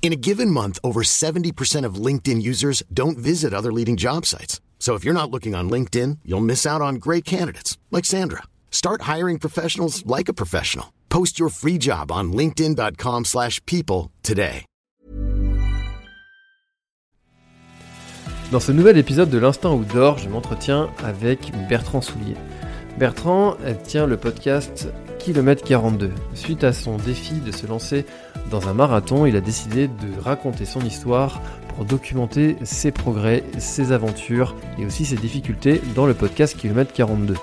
In a given month, over 70% of LinkedIn users don't visit other leading job sites. So if you're not looking on LinkedIn, you'll miss out on great candidates like Sandra. Start hiring professionals like a professional. Post your free job on linkedin.com/people today. Dans ce nouvel épisode de l'Instant Outdoor, je m'entretiens avec Bertrand Soulier. Bertrand tient le podcast Kilomètre 42. Suite à son défi de se lancer dans un marathon, il a décidé de raconter son histoire pour documenter ses progrès, ses aventures et aussi ses difficultés dans le podcast Kilomètre 42.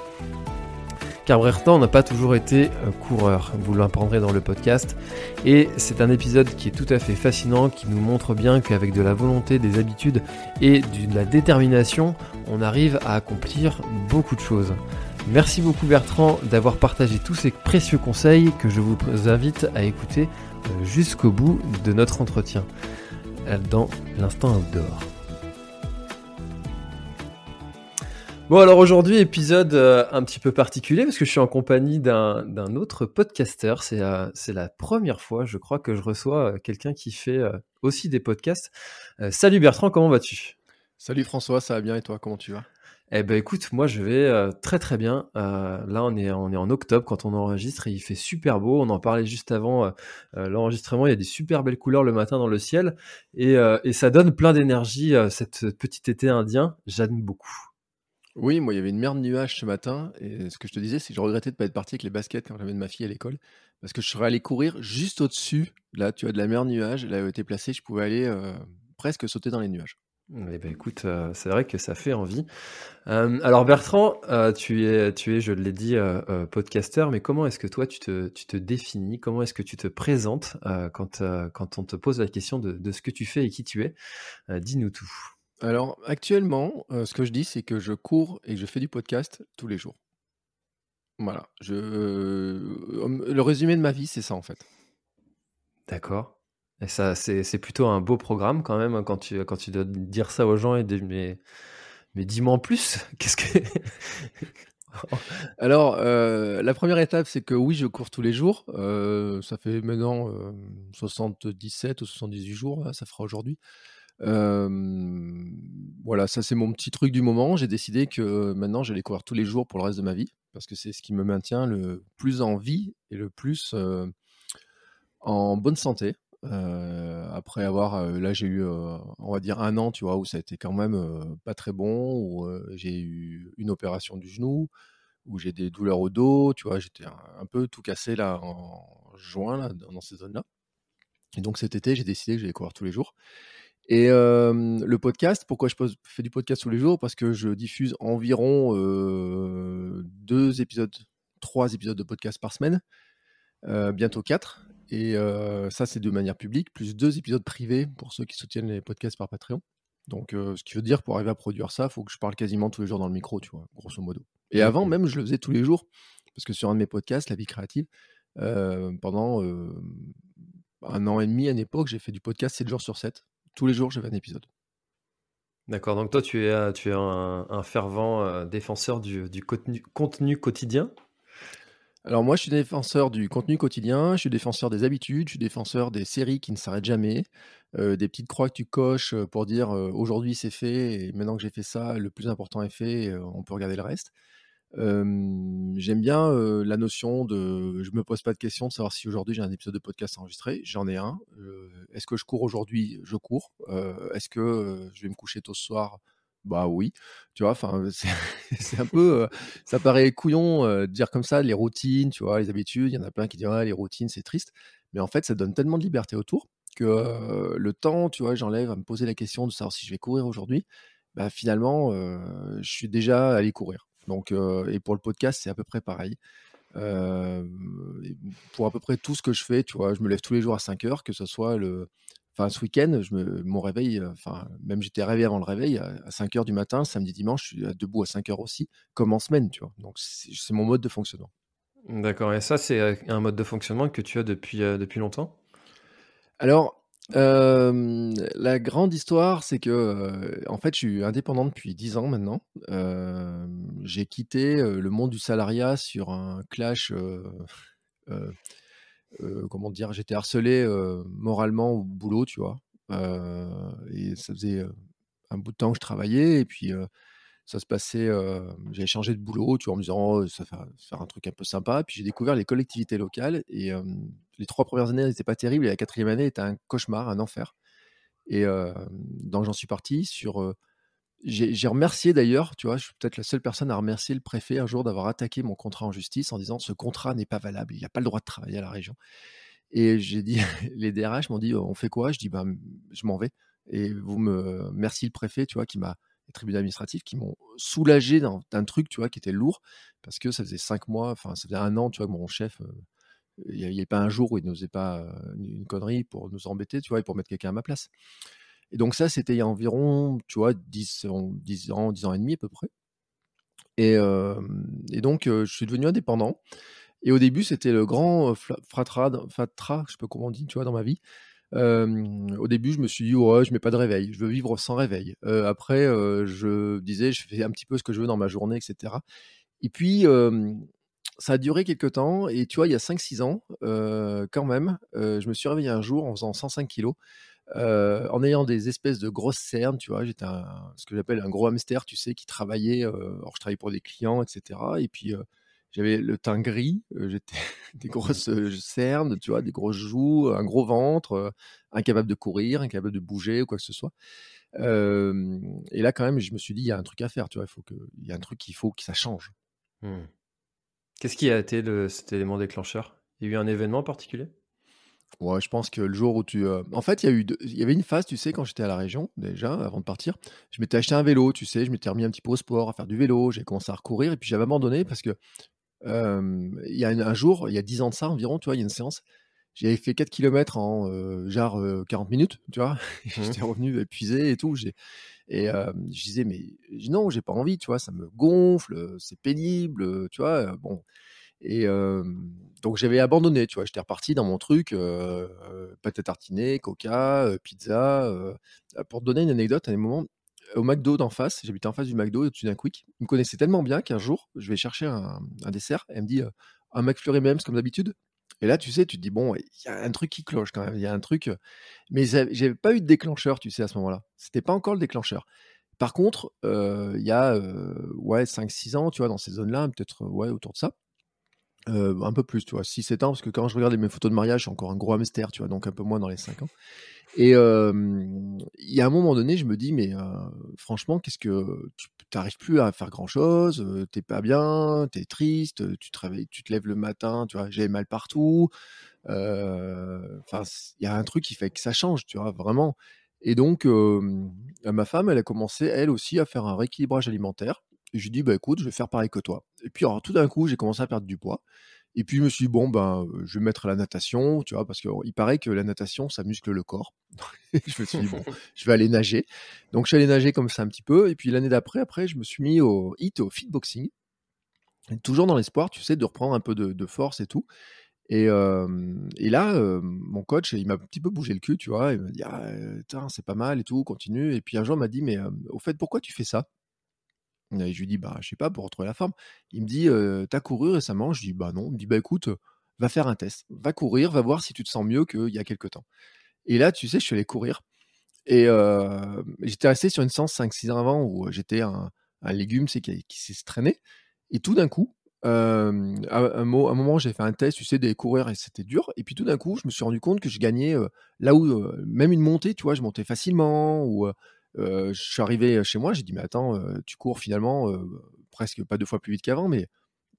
Car Bertrand n'a pas toujours été coureur, vous l'apprendrez dans le podcast. Et c'est un épisode qui est tout à fait fascinant, qui nous montre bien qu'avec de la volonté, des habitudes et de la détermination, on arrive à accomplir beaucoup de choses. Merci beaucoup Bertrand d'avoir partagé tous ces précieux conseils que je vous invite à écouter euh, jusqu'au bout de notre entretien euh, dans l'instant outdoor. Bon alors aujourd'hui épisode euh, un petit peu particulier parce que je suis en compagnie d'un autre podcasteur. C'est la première fois je crois que je reçois quelqu'un qui fait aussi des podcasts. Salut Bertrand, comment vas-tu? Salut François, ça va bien et toi, comment tu vas? Eh ben écoute, moi je vais euh, très très bien. Euh, là on est en octobre quand on enregistre et il fait super beau. On en parlait juste avant euh, l'enregistrement. Il y a des super belles couleurs le matin dans le ciel et, ça donne plein d'énergie. cette petit été indien, j'aime beaucoup. Oui, moi il y avait une mer de nuages ce matin et ce que je te disais, c'est que je regrettais de pas être parti avec les baskets quand j'amène ma fille à l'école parce que je serais allé courir juste au-dessus. Là, tu as de la mer de nuages, elle avait été placée, je pouvais aller presque sauter dans les nuages. Eh ben écoute, euh, c'est vrai que ça fait envie. Euh, alors Bertrand, euh, tu es, tu es, je l'ai dit, podcasteur, mais comment est-ce que toi tu te, tu te définis? Comment est-ce que tu te présentes quand, quand on te pose la question de, de ce que tu fais et qui tu es? Dis-nous tout. Alors actuellement, ce que je dis, c'est que je cours et que je fais du podcast tous les jours. Voilà, je... le résumé de ma vie, c'est ça en fait. D'accord. Ça, c'est plutôt un beau programme quand même hein, quand tu, quand tu dois dire ça aux gens et dire mais, mais dis-moi en plus. Qu'est-ce que Alors, euh, la première étape, c'est que oui, je cours tous les jours. Euh, ça fait maintenant euh, 77 ou 78 jours, là, ça fera aujourd'hui. Euh, voilà, ça c'est mon petit truc du moment. J'ai décidé que maintenant j'allais courir tous les jours pour le reste de ma vie, parce que c'est ce qui me maintient le plus en vie et le plus en bonne santé. Euh, après avoir, euh, là j'ai eu, euh, on va dire un an, tu vois, où ça a été quand même pas très bon, où j'ai eu une opération du genou, où j'ai des douleurs au dos, tu vois, j'étais un, peu tout cassé là en juin, là, dans dans ces zones-là. Et donc cet été, j'ai décidé que j'allais courir tous les jours. Et le podcast, pourquoi je fais du podcast tous les jours? Parce que je diffuse environ deux épisodes, trois épisodes de podcast par semaine, bientôt quatre. Et euh, ça, c'est de manière publique, plus deux épisodes privés pour ceux qui soutiennent les podcasts par Patreon. Donc, euh, ce qui veut dire, pour arriver à produire ça, il faut que je parle quasiment tous les jours dans le micro, tu vois, grosso modo. Et avant, même, je le faisais tous les jours, parce que sur un de mes podcasts, La vie créative, euh, pendant un an et demi à une époque, j'ai fait du podcast 7 jours sur 7. Tous les jours, j'avais un épisode. D'accord, donc toi tu es, tu es un, un fervent défenseur du, du contenu, contenu quotidien? Alors moi, je suis défenseur du contenu quotidien, je suis défenseur des habitudes, je suis défenseur des séries qui ne s'arrêtent jamais, euh, des petites croix que tu coches euh, pour dire euh, aujourd'hui c'est fait et maintenant que j'ai fait ça, le plus important est fait, on peut regarder le reste. J'aime bien la notion de, je me pose pas de question de savoir si aujourd'hui j'ai un épisode de podcast enregistré, j'en ai un. Est-ce que je cours aujourd'hui? Je cours. Est-ce que je vais me coucher tôt ce soir? Bah oui. Tu vois, enfin c'est un peu, euh, ça paraît couillon euh, de dire comme ça les routines, tu vois, les habitudes. Il y en a plein qui disent ouais, les routines c'est triste, mais en fait ça donne tellement de liberté autour que euh, le temps, tu vois, j'enlève à me poser la question de savoir si je vais courir aujourd'hui. Bah finalement, je suis déjà allé courir. Donc, et pour le podcast, c'est à peu près pareil. Pour à peu près tout ce que je fais, tu vois, je me lève tous les jours à 5 heures, que ce soit le Enfin, ce week-end, je me, mon réveil, enfin, même j'étais réveillé avant le réveil à, 5 heures du matin, samedi, dimanche, je suis debout à 5 heures aussi, comme en semaine, tu vois. Donc, c'est mon mode de fonctionnement. D'accord. Et ça, c'est un mode de fonctionnement que tu as depuis, depuis longtemps? Alors, la grande histoire, c'est que, en fait, je suis indépendant depuis 10 ans maintenant. j'ai quitté le monde du salariat sur un clash. Comment dire J'étais harcelé moralement au boulot, tu vois. et ça faisait un bout de temps que je travaillais, et puis ça se passait. j'avais changé de boulot, tu vois, en me disant «Oh, ça va faire un truc un peu sympa. Puis j'ai découvert les collectivités locales et les trois premières années n'étaient pas terribles et la quatrième année était un cauchemar, un enfer. Et donc j'en suis parti sur. J'ai remercié d'ailleurs, tu vois, je suis peut-être la seule personne à remercier le préfet un jour d'avoir attaqué mon contrat en justice en disant ce contrat n'est pas valable, il n'y a pas le droit de travailler à la région. Et j'ai dit, les DRH m'ont dit on fait quoi? Je dis ben je m'en vais. Et vous me merci le préfet, tu vois, qui m'a les tribunaux administratifs qui m'ont soulagé d'un truc, tu vois, qui était lourd, parce que ça faisait cinq mois, enfin, ça faisait un an, tu vois, mon chef, euh, il n'y avait pas un jour où il n'osait pas euh, une connerie pour nous embêter, tu vois, et pour mettre quelqu'un à ma place. Et donc ça, c'était il y a environ, tu vois, 10, 10 ans, 10 ans et demi à peu près. Et, donc, je suis devenu indépendant. Et au début, c'était le grand fatra, fatra, je sais pas comment on dit, tu vois, dans ma vie au début, je me suis dit: «Ouais, je mets pas de réveil, je veux vivre sans réveil». après, je disais: «Je fais un petit peu ce que je veux dans ma journée» etc. et puis, ça a duré quelques temps et tu vois, il y a 5-6 ans, quand même, je me suis réveillé un jour en faisant 105 kilos, en ayant des espèces de grosses cernes, tu vois? J'étais ce que j'appelle un gros hamster, tu sais, qui travaillait, alors je travaillais pour des clients etc. et puis, j'avais le teint gris, j'étais des grosses cernes, tu vois, des grosses joues, un gros ventre, incapable de courir, incapable de bouger ou quoi que ce soit. et là, quand même, je me suis dit, il y a un truc à faire, tu vois, il faut que, il y a un truc qu'il faut que ça change. Mmh. Qu'est-ce qui a été cet élément déclencheur? Il y a eu un événement particulier? Ouais, je pense que le jour où tu. En fait, il y, a eu il y avait une phase, tu sais, quand j'étais à la région, déjà, avant de partir. Je m'étais acheté un vélo, tu sais, je m'étais remis un petit peu au sport, à faire du vélo, j'ai commencé à recourir, et puis j'avais abandonné parce que il y a un, jour, il y a 10 ans de ça environ, tu vois, il y a une séance, j'avais fait 4 km en genre 40 minutes, tu vois. Mmh. J'étais revenu épuisé et tout. Et je disais, mais non, j'ai pas envie, tu vois, ça me gonfle, c'est pénible, tu vois. bon. Et donc j'avais abandonné, tu vois, j'étais reparti dans mon truc, pâte à tartiner, coca, pizza. pour te donner une anecdote, à un moment, au McDo d'en face, j'habitais en face du McDo au-dessus d'un Quick. Il me connaissait tellement bien qu'un jour, je vais chercher un, dessert elle me dit un McFlurry même comme d'habitude. Et là, tu sais, tu te dis bon, il y a un truc qui cloche quand même, il y a un truc. Mais j'avais pas eu de déclencheur, tu sais, à ce moment-là. C'était pas encore le déclencheur. Par contre, il y a ouais 5-6 ans, tu vois, dans ces zones-là, peut-être ouais autour de ça. Un peu plus, tu vois, 6-7 ans, parce que quand je regarde mes photos de mariage, j'ai encore un gros hamster, tu vois, donc un peu moins dans les 5 ans. Et il y a un moment donné, je me dis, mais franchement, qu'est-ce que tu n'arrives plus à faire grand-chose, t'es pas bien, tu es triste, tu te réveilles, tu te lèves le matin, tu vois, j'ai mal partout. Enfin, il y a un truc qui fait que ça change, tu vois, vraiment. Et donc, ma femme, elle a commencé, elle aussi, à faire un rééquilibrage alimentaire. Et je lui dis, bah écoute, je vais faire pareil que toi. Et puis, alors, tout d'un coup, j'ai commencé à perdre du poids. Et puis je me suis dit, bon, ben, je vais mettre la natation, tu vois, parce qu'il paraît que la natation, ça muscle le corps. je me suis dit, bon, je vais aller nager. Donc je suis allé nager comme ça un petit peu. Et puis l'année d'après, après, je me suis mis au hit, au fitboxing. toujours dans l'espoir, tu sais, de reprendre un peu de, force et tout. Et, et là, mon coach, il m'a un petit peu bougé le cul, tu vois. Il m'a dit, ah, c'est pas mal et tout, continue. Et puis un jour, il m'a dit, mais au fait, pourquoi tu fais ça? Et je lui dis: «Bah, je sais pas, pour retrouver la forme». Il me dit: «T'as couru récemment?» Je dis: «Bah, non». Il me dit: «Bah, écoute, va faire un test. Va courir, va voir si tu te sens mieux qu'il y a quelque temps». Et là, tu sais, je suis allé courir et j'étais resté sur une séance 5-6 ans avant où j'étais un un légume, c'est qui qui s'est traîné et tout d'un coup, à un moment, j'ai fait un test, tu sais, des coureurs et c'était dur et puis tout d'un coup, je me suis rendu compte que je gagnais, là où, même une montée, tu vois, je montais facilement ou je suis arrivé chez moi, j'ai dit: «Mais attends, tu cours finalement, presque pas deux fois plus vite qu'avant, mais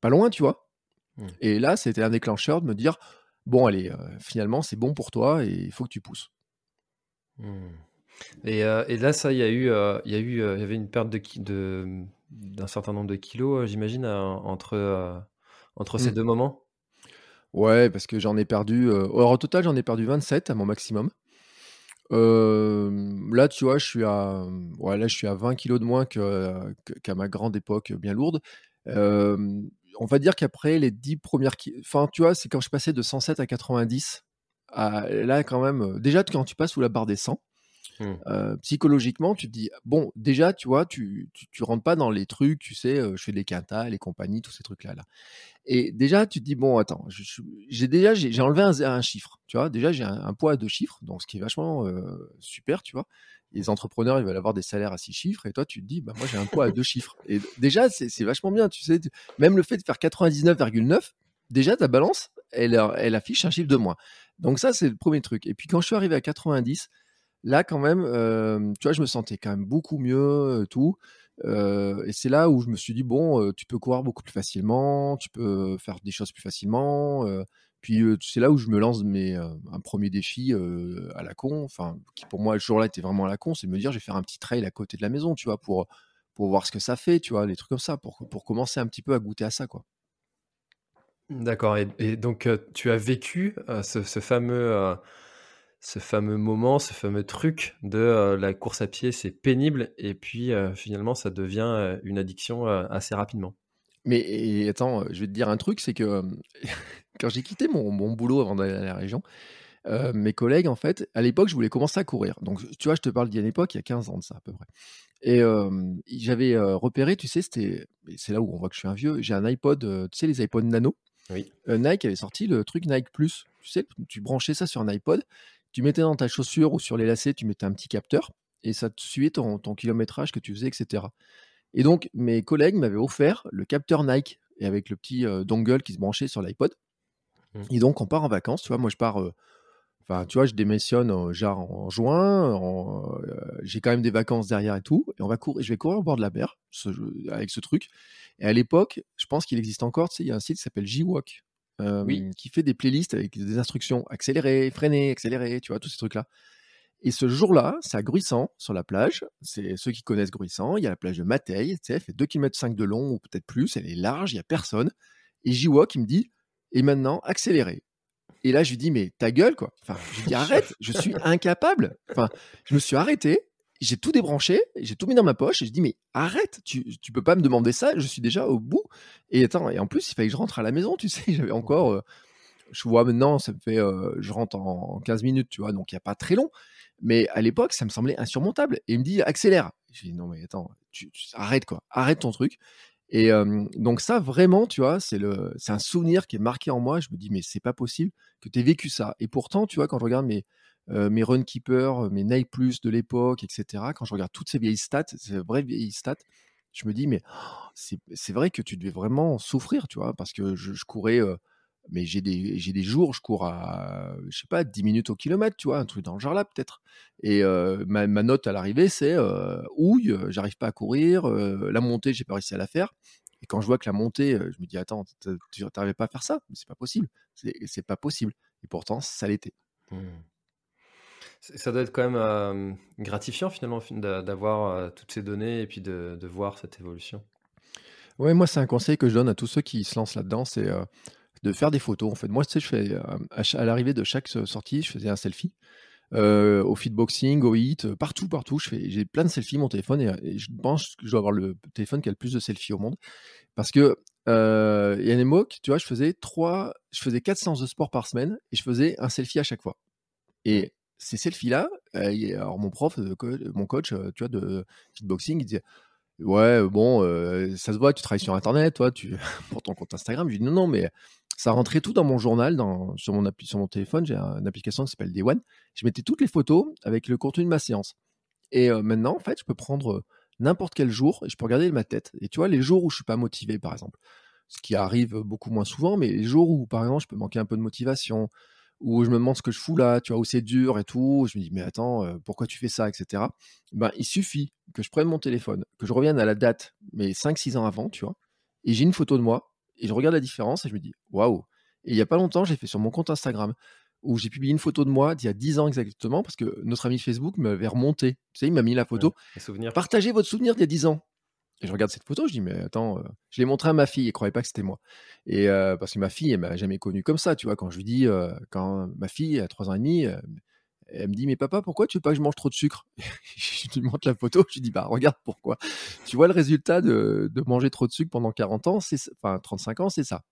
pas loin», tu vois? Mmh. Et là, c'était un déclencheur de me dire: «Bon allez, finalement, c'est bon pour toi et il faut que tu pousses». Mmh. Et, là, ça, il y a eu, il y a eu, il y avait une perte de de d'un certain nombre de kilos, j'imagine, entre, entre ces mmh. deux moments? Ouais, parce que j'en ai perdu, alors au total, j'en ai perdu 27 à mon maximum. Là, tu vois, je suis à, ouais, là, je suis à 20 kilos de moins que, qu'à ma grande époque bien lourde. on va dire qu'après les 10 premières, enfin, tu vois, c'est quand je passais de 107 à 90. À, là, quand même, déjà quand tu passes sous la barre des 100, Mmh. psychologiquement, tu te dis, bon, déjà, tu vois, tu, tu, rentres pas dans les trucs, tu sais, je fais des quintas, les compagnies, tous ces trucs-là. Là. Et déjà, tu te dis, bon, attends, j'ai déjà, j'ai enlevé un, chiffre, tu vois, déjà, j'ai un, poids à deux chiffres, donc ce qui est vachement super, tu vois. Les entrepreneurs, ils veulent avoir des salaires à six chiffres, et toi, tu te dis, bah, moi, j'ai un poids à deux chiffres. Et déjà, c'est vachement bien, tu sais, même le fait de faire 99,9, déjà, ta balance, elle, elle affiche un chiffre de moins. Donc ça, c'est le premier truc. Et puis quand je suis arrivé à 90, Là, quand même, tu vois, je me sentais quand même beaucoup mieux, tout. et c'est là où je me suis dit, bon, tu peux courir beaucoup plus facilement, tu peux faire des choses plus facilement. puis c'est là où je me lance mes, un premier défi à la con, enfin, qui pour moi, le jour-là, était vraiment à la con, c'est de me dire, je vais faire un petit trail à côté de la maison, tu vois, pour, pour voir ce que ça fait, tu vois, des trucs comme ça, pour, pour commencer un petit peu à goûter à ça, quoi. D'accord. Et, donc, tu as vécu ce, fameux ce fameux moment, ce fameux truc de euh, la course à pied, c'est pénible, et puis euh, finalement, ça devient euh, une addiction assez rapidement. Mais attends, je vais te dire un truc, c'est que quand j'ai quitté mon, boulot avant d'aller à la région, mes collègues, en fait, à l'époque, je voulais commencer à courir. Donc, tu vois, je te parle d'il y a une époque, il y a 15 ans de ça à peu près. Et j'avais repéré, tu sais, c'était, c'est là où on voit que je suis un vieux, j'ai un iPod, tu sais, les iPod Nano. Oui. Nike avait sorti le truc Nike Plus. Tu sais, tu branchais ça sur un iPod tu mettais dans ta chaussure ou sur les lacets, tu mettais un petit capteur et ça te suivait ton, kilométrage que tu faisais, etc. Et donc, mes collègues m'avaient offert le capteur Nike et avec le petit euh, dongle qui se branchait sur l'iPod. Mmh. Et donc, on part en vacances, tu vois. Moi, je pars. Euh, enfin, tu vois, je démissionne en, genre en juin. Euh, j'ai quand même des vacances derrière et tout. Et on va courir. Je vais courir au bord de la mer avec ce truc. Et à l'époque, je pense qu'il existe encore. Tu sais, il y a un site qui s'appelle J-Walk qui fait des playlists avec des instructions accélérer, freiner, accélérer, tu vois, tous ces trucs-là. Et ce jour-là, c'est à Gruissant, sur la plage. C'est ceux qui connaissent Gruissant. Il y a la plage de Mateille, tu elle fait 2 km de long ou peut-être plus. Elle est large, il n'y a personne. Et Jiwa qui me dit, et maintenant, accélérer. Et là, je lui dis, mais ta gueule, quoi. Enfin, je lui dis, arrête, je suis incapable. Enfin, je me suis arrêté j'ai tout débranché, j'ai tout mis dans ma poche et je dis mais arrête, tu, tu peux pas me demander ça, je suis déjà au bout. Et attends, et en plus il fallait que je rentre à la maison, tu sais, j'avais encore, euh, je vois maintenant, ça me fait, euh, je rentre en 15 minutes, tu vois, donc il n'y a pas très long. Mais à l'époque, ça me semblait insurmontable. Et il me dit accélère. Je dis non mais attends, tu, arrête quoi, arrête ton truc. Et donc ça vraiment, tu vois, c'est le, c'est un souvenir qui est marqué en moi. Je me dis mais c'est pas possible que tu aies vécu ça. Et pourtant, tu vois, quand je regarde mes euh, mes Runkeeper, mes Nike Plus de l'époque, etc. Quand je regarde toutes ces vieilles stats, ces vraies vieilles stats, je me dis, mais c'est vrai que tu devais vraiment souffrir, tu vois, parce que je, courais, euh, mais j'ai des, des jours, je cours à, je sais pas, 10 minutes au kilomètre, tu vois, un truc dans le genre là, peut-être. Et euh, ma, note à l'arrivée, c'est ouille, j'arrive pas à courir, la montée, j'ai pas réussi à la faire. Et quand je vois que la montée, je me dis, attends, tu n'arrivais pas à faire ça, c'est pas possible, c'est pas possible. Et pourtant, ça l'était. Mmh. Ça doit être quand même gratifiant finalement d'avoir toutes ces données et puis de, voir cette évolution. Ouais, moi c'est un conseil que je donne à tous ceux qui se lancent là-dedans, c'est de faire des photos. En fait, moi, tu sais, je fais à, l'arrivée de chaque sortie, je faisais un selfie. au feedboxing, au hit, partout, partout. J'ai plein de selfies mon téléphone et, je pense que je dois avoir le téléphone qui a le plus de selfies au monde. Parce que euh, il y a une époque, tu vois, je faisais trois, je faisais quatre séances de sport par semaine et je faisais un selfie à chaque fois. Et ces selfies-là, alors mon prof, mon coach, tu vois, de fitboxing, il disait Ouais, bon, ça se voit, tu travailles sur Internet, toi, tu, pour ton compte Instagram. Je lui dis Non, non, mais ça rentrait tout dans mon journal, dans, sur, mon sur mon téléphone. J'ai une application qui s'appelle Day One. Je mettais toutes les photos avec le contenu de ma séance. Et maintenant, en fait, je peux prendre n'importe quel jour et je peux regarder ma tête. Et tu vois, les jours où je suis pas motivé, par exemple, ce qui arrive beaucoup moins souvent, mais les jours où, par exemple, je peux manquer un peu de motivation, où je me demande ce que je fous là, tu vois, où c'est dur et tout. Je me dis, mais attends, euh, pourquoi tu fais ça, etc. Ben, il suffit que je prenne mon téléphone, que je revienne à la date, mais 5-6 ans avant, tu vois, et j'ai une photo de moi, et je regarde la différence, et je me dis, waouh. Et il n'y a pas longtemps, j'ai fait sur mon compte Instagram, où j'ai publié une photo de moi d'il y a 10 ans exactement, parce que notre ami Facebook m'avait remonté. Tu sais, il m'a mis la photo. Partagez votre souvenir d'il y a 10 ans. Et je regarde cette photo, je dis, mais attends, euh, je l'ai montré à ma fille, elle croyait pas que c'était moi. Et euh, parce que ma fille, elle m'a jamais connu comme ça, tu vois, quand je lui dis, euh, quand ma fille a trois ans et demi, Elle me dit, mais papa, pourquoi tu veux pas que je mange trop de sucre? Je lui montre la photo, je lui dis, bah regarde pourquoi. Tu vois le résultat de, manger trop de sucre pendant 40 ans, enfin 35 ans, c'est ça.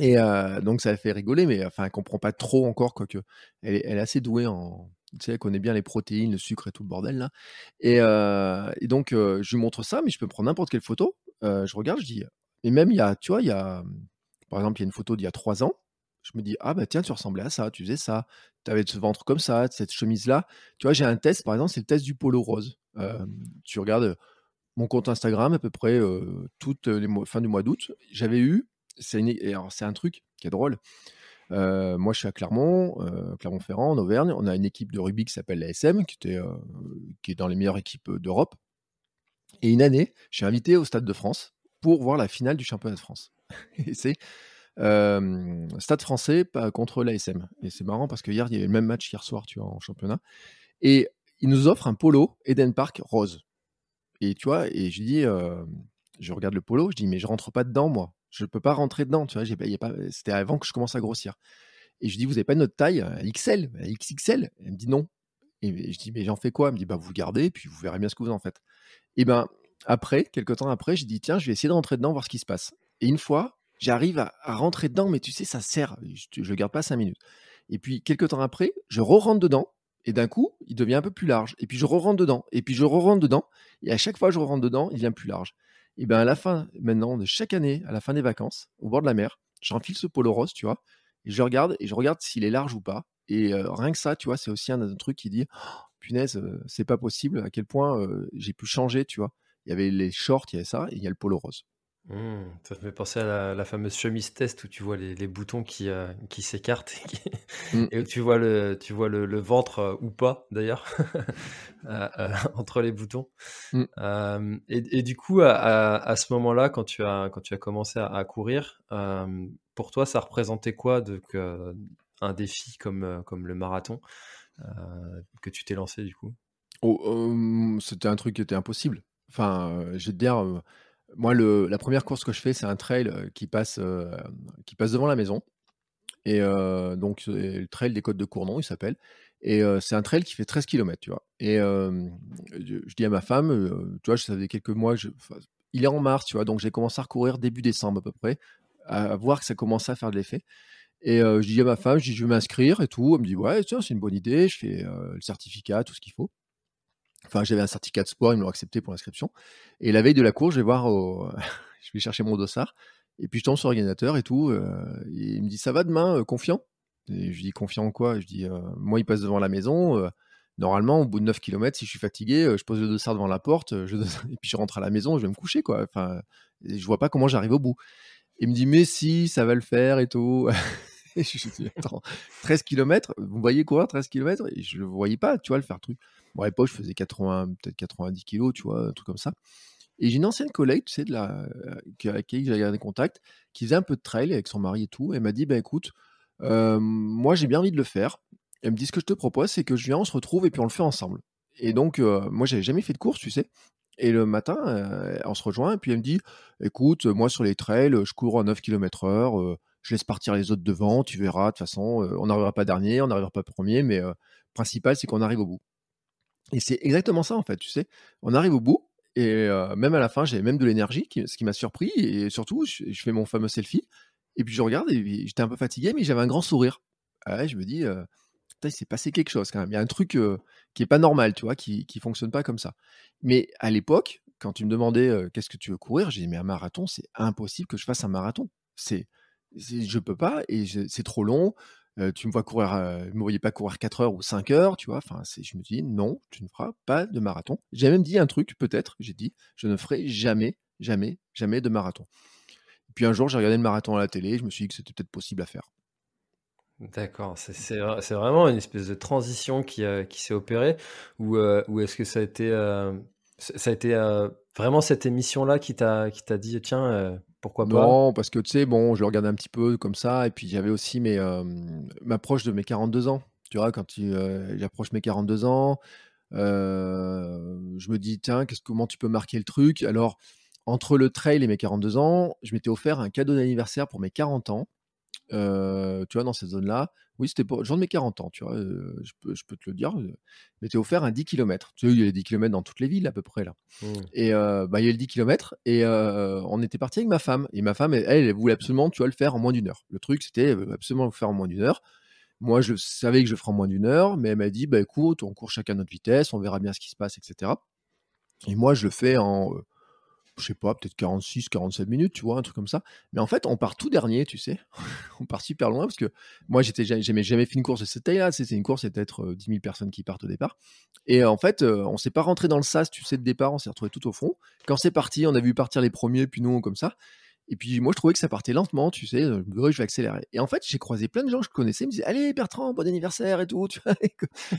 Et donc ça a fait rigoler, mais enfin elle comprend pas trop encore, quoique elle est, elle est assez douée en, tu sais, elle connaît bien les protéines, le sucre et tout le bordel là. Et, donc je lui montre ça, mais je peux prendre n'importe quelle photo. Je regarde, je dis, et même il y a, tu vois, il y a, par exemple, il y a une photo d'il y a trois ans. Je me dis, ah bah tiens, tu ressemblais à ça, tu faisais ça, tu avais ce ventre comme ça, cette chemise-là. Tu vois, j'ai un test, par exemple, c'est le test du polo rose. Tu regardes mon compte Instagram, à peu près toutes les mois, fin du mois d'août, j'avais eu, c'est un truc qui est drôle. Moi, je suis à Clermont, Clermont-Ferrand, en Auvergne. On a une équipe de rugby qui s'appelle la SM, qui, est dans les meilleures équipes d'Europe. Et une année, je suis invité au Stade de France pour voir la finale du championnat de France. Et c'est Stade français contre l'ASM. Et c'est marrant parce que hier, il y avait le même match hier soir, tu vois, en championnat. Et il nous offre un polo Eden Park rose. Et tu vois, et je dis, je regarde le polo, je dis, mais je rentre pas dedans, moi. Je peux pas rentrer dedans, tu vois. J'ai, pas, c'était avant que je commence à grossir. Et je dis, vous avez pas notre taille XL, XXL Elle me dit non. Et je dis, mais j'en fais quoi? Elle me dit, bah vous le gardez, puis vous verrez bien ce que vous en faites. Et ben après, quelques temps après, je dis, tiens, je vais essayer de rentrer dedans, voir ce qui se passe. Et une fois, j'arrive à, rentrer dedans, mais tu sais, ça sert. Je, je garde pas cinq minutes. Et puis, quelques temps après, je re-rentre dedans. Et d'un coup, il devient un peu plus large. Et puis, je re-rentre dedans. Et puis, je re-rentre dedans. Et à chaque fois, je re-rentre dedans, il devient plus large. Et bien, à la fin, maintenant, de chaque année, à la fin des vacances, au bord de la mer, j'enfile ce polo rose, tu vois. Et je regarde, et je regarde s'il est large ou pas. Et euh, rien que ça, tu vois, c'est aussi un, truc qui dit, oh, punaise, euh, c'est pas possible, à quel point euh, j'ai pu changer, tu vois. Il y avait les shorts, il y avait ça, et il y a le polo rose. Mmh, ça me fait penser à la, la, fameuse chemise test où tu vois les, les boutons qui, euh, qui s'écartent et, qui... mmh. et, où tu vois le, tu vois le, le ventre euh, ou pas d'ailleurs euh, entre les boutons. Mmh. Et, et, du coup, à, à, à ce moment-là, quand, tu as, quand tu as commencé à, à courir, pour toi, ça représentait quoi de, que, un défi comme, comme le marathon que tu t'es lancé du coup? Oh, C'était un truc qui était impossible. Enfin, je vais te dire moi, la première course que je fais, c'est un trail qui passe, euh, qui passe devant la maison. Et euh, donc, le trail des Côtes de Cournon, il s'appelle. Et euh, c'est un trail qui fait 13 km, tu vois. Et je, dis à ma femme, tu vois, je savais quelques mois, il est en mars, tu vois, donc j'ai commencé à recourir début décembre à peu près, à, à voir que ça commençait à faire de l'effet. Et je dis à ma femme, je dis, je vais m'inscrire et tout. Elle me dit, ouais, tiens, c'est une bonne idée, je fais le certificat, tout ce qu'il faut. Enfin, j'avais un certificat de sport, ils m'ont accepté pour l'inscription. Et la veille de la course, je vais voir, au... je vais chercher mon dossard. Et puis je tombe sur l'organisateur et tout. Euh, il me dit ça va demain, euh, confiant? Et je dis confiant en quoi? Je dis euh, moi il passe devant la maison. normalement, au bout de 9 km, si je suis fatigué, je pose le dossard devant la porte. Et puis je rentre à la maison, je vais me coucher quoi. Enfin, je vois pas comment j'arrive au bout. Il me dit mais si, ça va le faire et tout. et je dis attends, 13 km, vous voyez quoi 13 km Et je le voyais pas, tu vois, le faire truc. Bon, à l'époque, je faisais 80, peut-être 90 kilos, tu vois, un truc comme ça. Et j'ai une ancienne collègue, tu sais, de la, euh, avec qui j'ai gardé contact, qui faisait un peu de trail avec son mari et tout. Elle m'a dit, bah écoute, euh, moi j'ai bien envie de le faire. Elle me dit, ce que je te propose, c'est que je viens, on se retrouve et puis on le fait ensemble. Et donc, euh, moi, j'avais jamais fait de course, tu sais. Et le matin, euh, on se rejoint et puis elle me dit, écoute, moi sur les trails, je cours à 9 km heure, je laisse partir les autres devant, tu verras, de toute façon, on n'arrivera pas dernier, on n'arrivera pas premier, mais principal, c'est qu'on arrive au bout. Et c'est exactement ça, en fait, tu sais? On arrive au bout, et même à la fin, j'avais même de l'énergie, ce qui m'a surpris. Et surtout, je, fais mon fameux selfie, et puis je regarde, et j'étais un peu fatigué, mais j'avais un grand sourire. Ah je me dis, euh, il s'est passé quelque chose quand même. Il y a un truc qui est pas normal, tu vois, qui, qui fonctionne pas comme ça. Mais à l'époque, quand tu me demandais qu'est-ce que tu veux courir, j'ai dit, mais un marathon, c'est impossible que je fasse un marathon. C'est, je peux pas, et c'est trop long tu me vois courir, euh, me voyais pas courir 4 heures ou 5 heures, tu vois. Enfin, je me dis non, tu ne feras pas de marathon. J'ai même dit un truc, peut-être, j'ai dit, je ne ferai jamais, jamais, jamais de marathon. Puis un jour, j'ai regardé le marathon à la télé, je me suis dit que c'était peut-être possible à faire. D'accord, c'est vraiment une espèce de transition qui, qui s'est opérée, ou, ou est-ce que ça a été, ça a été vraiment cette émission-là qui t'a dit, tiens, pourquoi pas Non, parce que tu sais, bon, je le regardais un petit peu comme ça, et puis j'avais aussi mes, euh, m'approche de mes 42 ans. Tu vois, quand euh, j'approche mes 42 ans, euh, je me dis, tiens, comment tu peux marquer le truc? Alors, entre le trail et mes 42 ans, je m'étais offert un cadeau d'anniversaire pour mes 40 ans. euh, tu vois, dans cette zone-là. Oui, c'était pour le jour de mes 40 ans, tu vois, euh, je, peux, je peux te le dire. Je m'étais offert un 10 km. Tu sais, il y a les 10 km dans toutes les villes à peu près là. Mmh. Et euh, bah, il y a le 10 km et euh, on était parti avec ma femme. Et ma femme, elle, elle voulait absolument, tu vois, le faire en moins d'une heure. Le truc, c'était absolument le faire en moins d'une heure. Moi, je savais que je ferais en moins d'une heure, mais elle m'a dit, bah écoute, on court chacun notre vitesse, on verra bien ce qui se passe, etc. Et moi, je le fais en, je sais pas, peut-être 46, 47 minutes, tu vois, un truc comme ça. Mais en fait, on part tout dernier, tu sais. on part super loin parce que moi, j'étais, jamais- jamais fait une course de cette taille-là. C'était une course, c'était peut-être euh, 10 000 personnes qui partent au départ. Et en fait, euh, on s'est pas rentré dans le sas, tu sais, de départ, on s'est retrouvé tout au fond. Quand c'est parti, on a vu partir les premiers, puis nous, comme ça. Et puis moi, je trouvais que ça partait lentement, tu sais. Ouais, je vais accélérer. Et en fait, j'ai croisé plein de gens que je connaissais. Ils me disaient, allez, Bertrand, bon anniversaire et tout. Tu vois,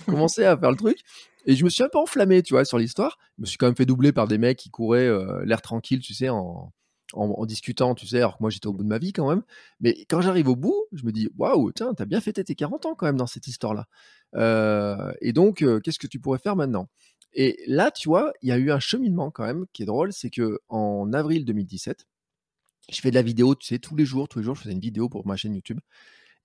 commençais à faire le truc. Et je me suis un peu enflammé, tu vois, sur l'histoire. Je me suis quand même fait doubler par des mecs qui couraient euh, l'air tranquille, tu sais, en, en, discutant, tu sais, alors que moi j'étais au bout de ma vie quand même. Mais quand j'arrive au bout, je me dis, waouh, tiens, t'as bien fêté tes 40 ans quand même dans cette histoire-là. Euh, et donc, euh, qu'est-ce que tu pourrais faire maintenant? Et là, tu vois, il y a eu un cheminement quand même qui est drôle, c'est que en avril 2017, je fais de la vidéo, tu sais, tous les jours, tous les jours, je faisais une vidéo pour ma chaîne YouTube.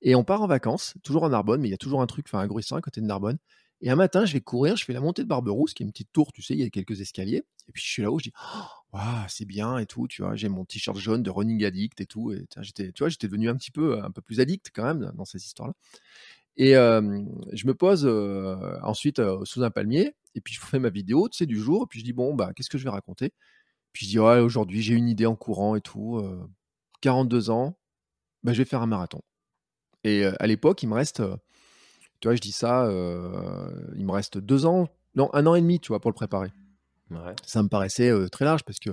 Et on part en vacances, toujours en Narbonne, mais il y a toujours un truc, enfin un à côté de Narbonne. Et un matin, je vais courir, je fais la montée de Barberousse, qui est une petite tour, tu sais, il y a quelques escaliers. Et puis je suis là-haut, je dis, oh, waouh, c'est bien et tout, tu vois. J'ai mon t-shirt jaune de running addict et tout. Et j'étais, tu vois, j'étais devenu un petit peu, un peu plus addict quand même dans ces histoires-là. Et je me pose ensuite sous un palmier, et puis je fais ma vidéo, tu sais, du jour. Et puis je dis, bon, bah, qu'est-ce que je vais raconter? Puis je dis, ouais, aujourd'hui, j'ai une idée en courant et tout. euh, 42 ans, bah, je vais faire un marathon. Et euh, à l'époque, il me reste, euh, tu vois, je dis ça, euh, il me reste deux ans, non, un an et demi, tu vois, pour le préparer. Ouais. Ça me paraissait euh, très large parce que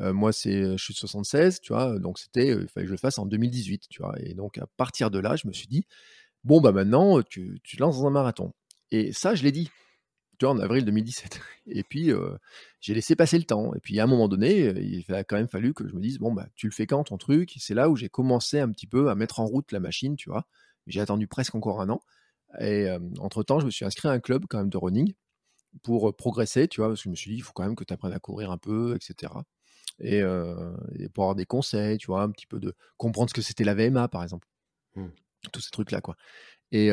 euh, moi, c'est, je suis de 76, tu vois, donc c'était, euh, il fallait que je le fasse en 2018, tu vois. Et donc, à partir de là, je me suis dit, bon, bah maintenant, tu, tu te lances dans un marathon. Et ça, je l'ai dit, tu vois, en avril 2017. Et puis, euh, j'ai laissé passer le temps. Et puis, à un moment donné, euh, il a quand même fallu que je me dise, bon, bah, tu le fais quand ton truc? Et c'est là où j'ai commencé un petit peu à mettre en route la machine, tu vois. J'ai attendu presque encore un an. Et euh, entre-temps, je me suis inscrit à un club quand même de running pour progresser, tu vois, parce que je me suis dit, il faut quand même que tu apprennes à courir un peu, etc. Et, euh, et pour avoir des conseils, tu vois, un petit peu de comprendre ce que c'était la VMA, par exemple. Hmm. Tous ces trucs-là, quoi. Et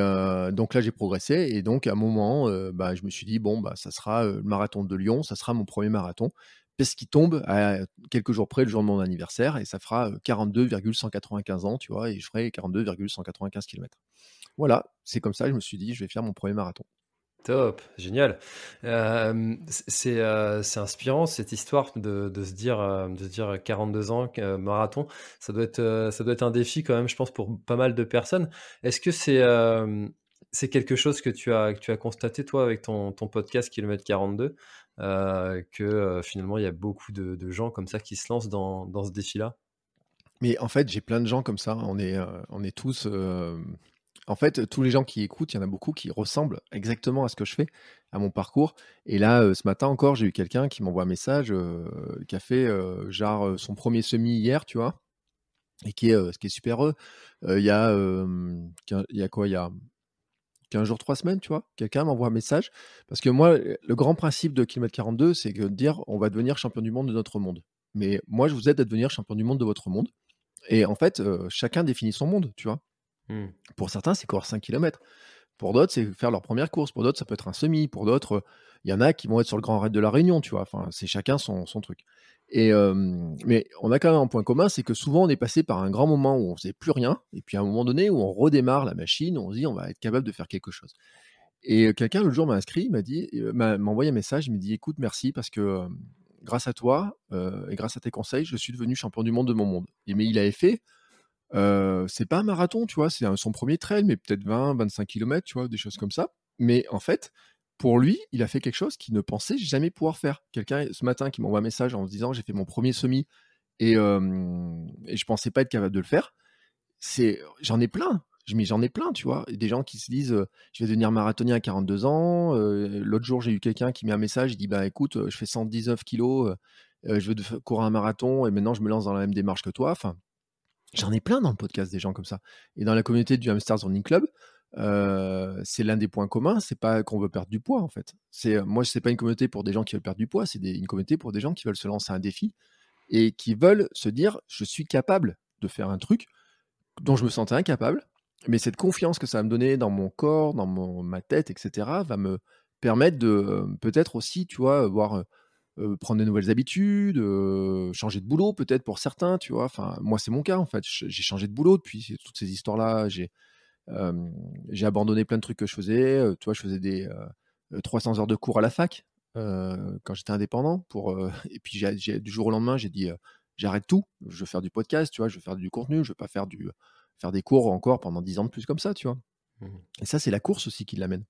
donc là, j'ai progressé. Et donc, à un moment, bah, je me suis dit, bon, bah, ça sera le marathon de Lyon, ça sera mon premier marathon. Parce qu'il tombe à quelques jours près, le jour de mon anniversaire, et ça fera euh, 42,195 ans, tu vois, et je ferai 42,195 km. Voilà, c'est comme ça, je me suis dit, je vais faire mon premier marathon. Top, génial. Euh, c'est euh, c'est inspirant cette histoire de, se dire de se dire 42 ans euh, marathon. Ça doit être un défi quand même, je pense pour pas mal de personnes. Est-ce que c'est quelque chose que tu as constaté toi avec ton podcast Kilomètre 42 euh, que finalement il y a beaucoup de, gens comme ça qui se lancent dans ce défi-là? Mais en fait, j'ai plein de gens comme ça. On est tous. En fait, tous les gens qui écoutent, il y en a beaucoup qui ressemblent exactement à ce que je fais, à mon parcours. Et là, euh, ce matin encore, j'ai eu quelqu'un qui m'envoie un message, euh, qui a fait euh, genre son premier semi hier, tu vois, et qui est, ce qui est super heureux. Il y a, y a quoi Il y a 15 jours, 3 semaines, tu vois. Quelqu'un m'envoie un message. Parce que moi, le grand principe de Kilomètre 42, c'est de dire on va devenir champion du monde de notre monde. Mais moi, je vous aide à devenir champion du monde de votre monde. Et en fait, chacun définit son monde, tu vois. Hmm. Pour certains, c'est courir 5 km. Pour d'autres, c'est faire leur première course. Pour d'autres, ça peut être un semi. Pour d'autres, il y en a qui vont être sur le grand raid de la Réunion, tu vois. Enfin, c'est chacun son, truc. Et mais on a quand même un point commun, c'est que souvent on est passé par un grand moment où on faisait plus rien, et puis à un moment donné où on redémarre la machine, on se dit on va être capable de faire quelque chose. Et euh, quelqu'un l'autre jour m'a inscrit, m'a dit, euh, m'a m'a envoyé un message, il me dit écoute merci parce que grâce à toi euh, et grâce à tes conseils, je suis devenu champion du monde de mon monde. Et mais il avait fait, euh, c'est pas un marathon, tu vois, c'est son premier trail, mais peut-être 20, 25 km, tu vois, des choses comme ça. Mais en fait, pour lui, il a fait quelque chose qu'il ne pensait jamais pouvoir faire. Quelqu'un ce matin qui m'envoie un message en se disant j'ai fait mon premier semi et, euh, et je pensais pas être capable de le faire. J'en ai plein. J'en ai plein, tu vois. Des gens qui se disent euh, je vais devenir marathonien à 42 ans. Euh, L'autre jour, j'ai eu quelqu'un qui met un message il dit bah écoute, je fais 119 kilos, je veux courir un marathon et maintenant je me lance dans la même démarche que toi. Enfin, J'en ai plein dans le podcast des gens comme ça. Et dans la communauté du Hamsters Running Club, euh, c'est l'un des points communs. C'est pas qu'on veut perdre du poids en fait. C'est moi, c'est pas une communauté pour des gens qui veulent perdre du poids. C'est une communauté pour des gens qui veulent se lancer un défi et qui veulent se dire je suis capable de faire un truc dont je me sentais incapable. Mais cette confiance que ça va me donner dans mon corps, dans mon, ma tête, etc., va me permettre de peut-être aussi, tu vois, voir prendre de nouvelles habitudes, changer de boulot peut-être pour certains, tu vois. Enfin, moi c'est mon cas en fait. J'ai changé de boulot depuis toutes ces histoires-là. J'ai j'ai abandonné plein de trucs que je faisais. tu vois, je faisais des 300 heures de cours à la fac quand j'étais indépendant. Pour et puis du jour au lendemain, j'ai dit j'arrête tout. Je veux faire du podcast, tu vois. Je veux faire du contenu. Je veux pas faire du faire des cours encore pendant 10 ans de plus comme ça, tu vois. Mmh et ça, c'est la course aussi qui l'amène.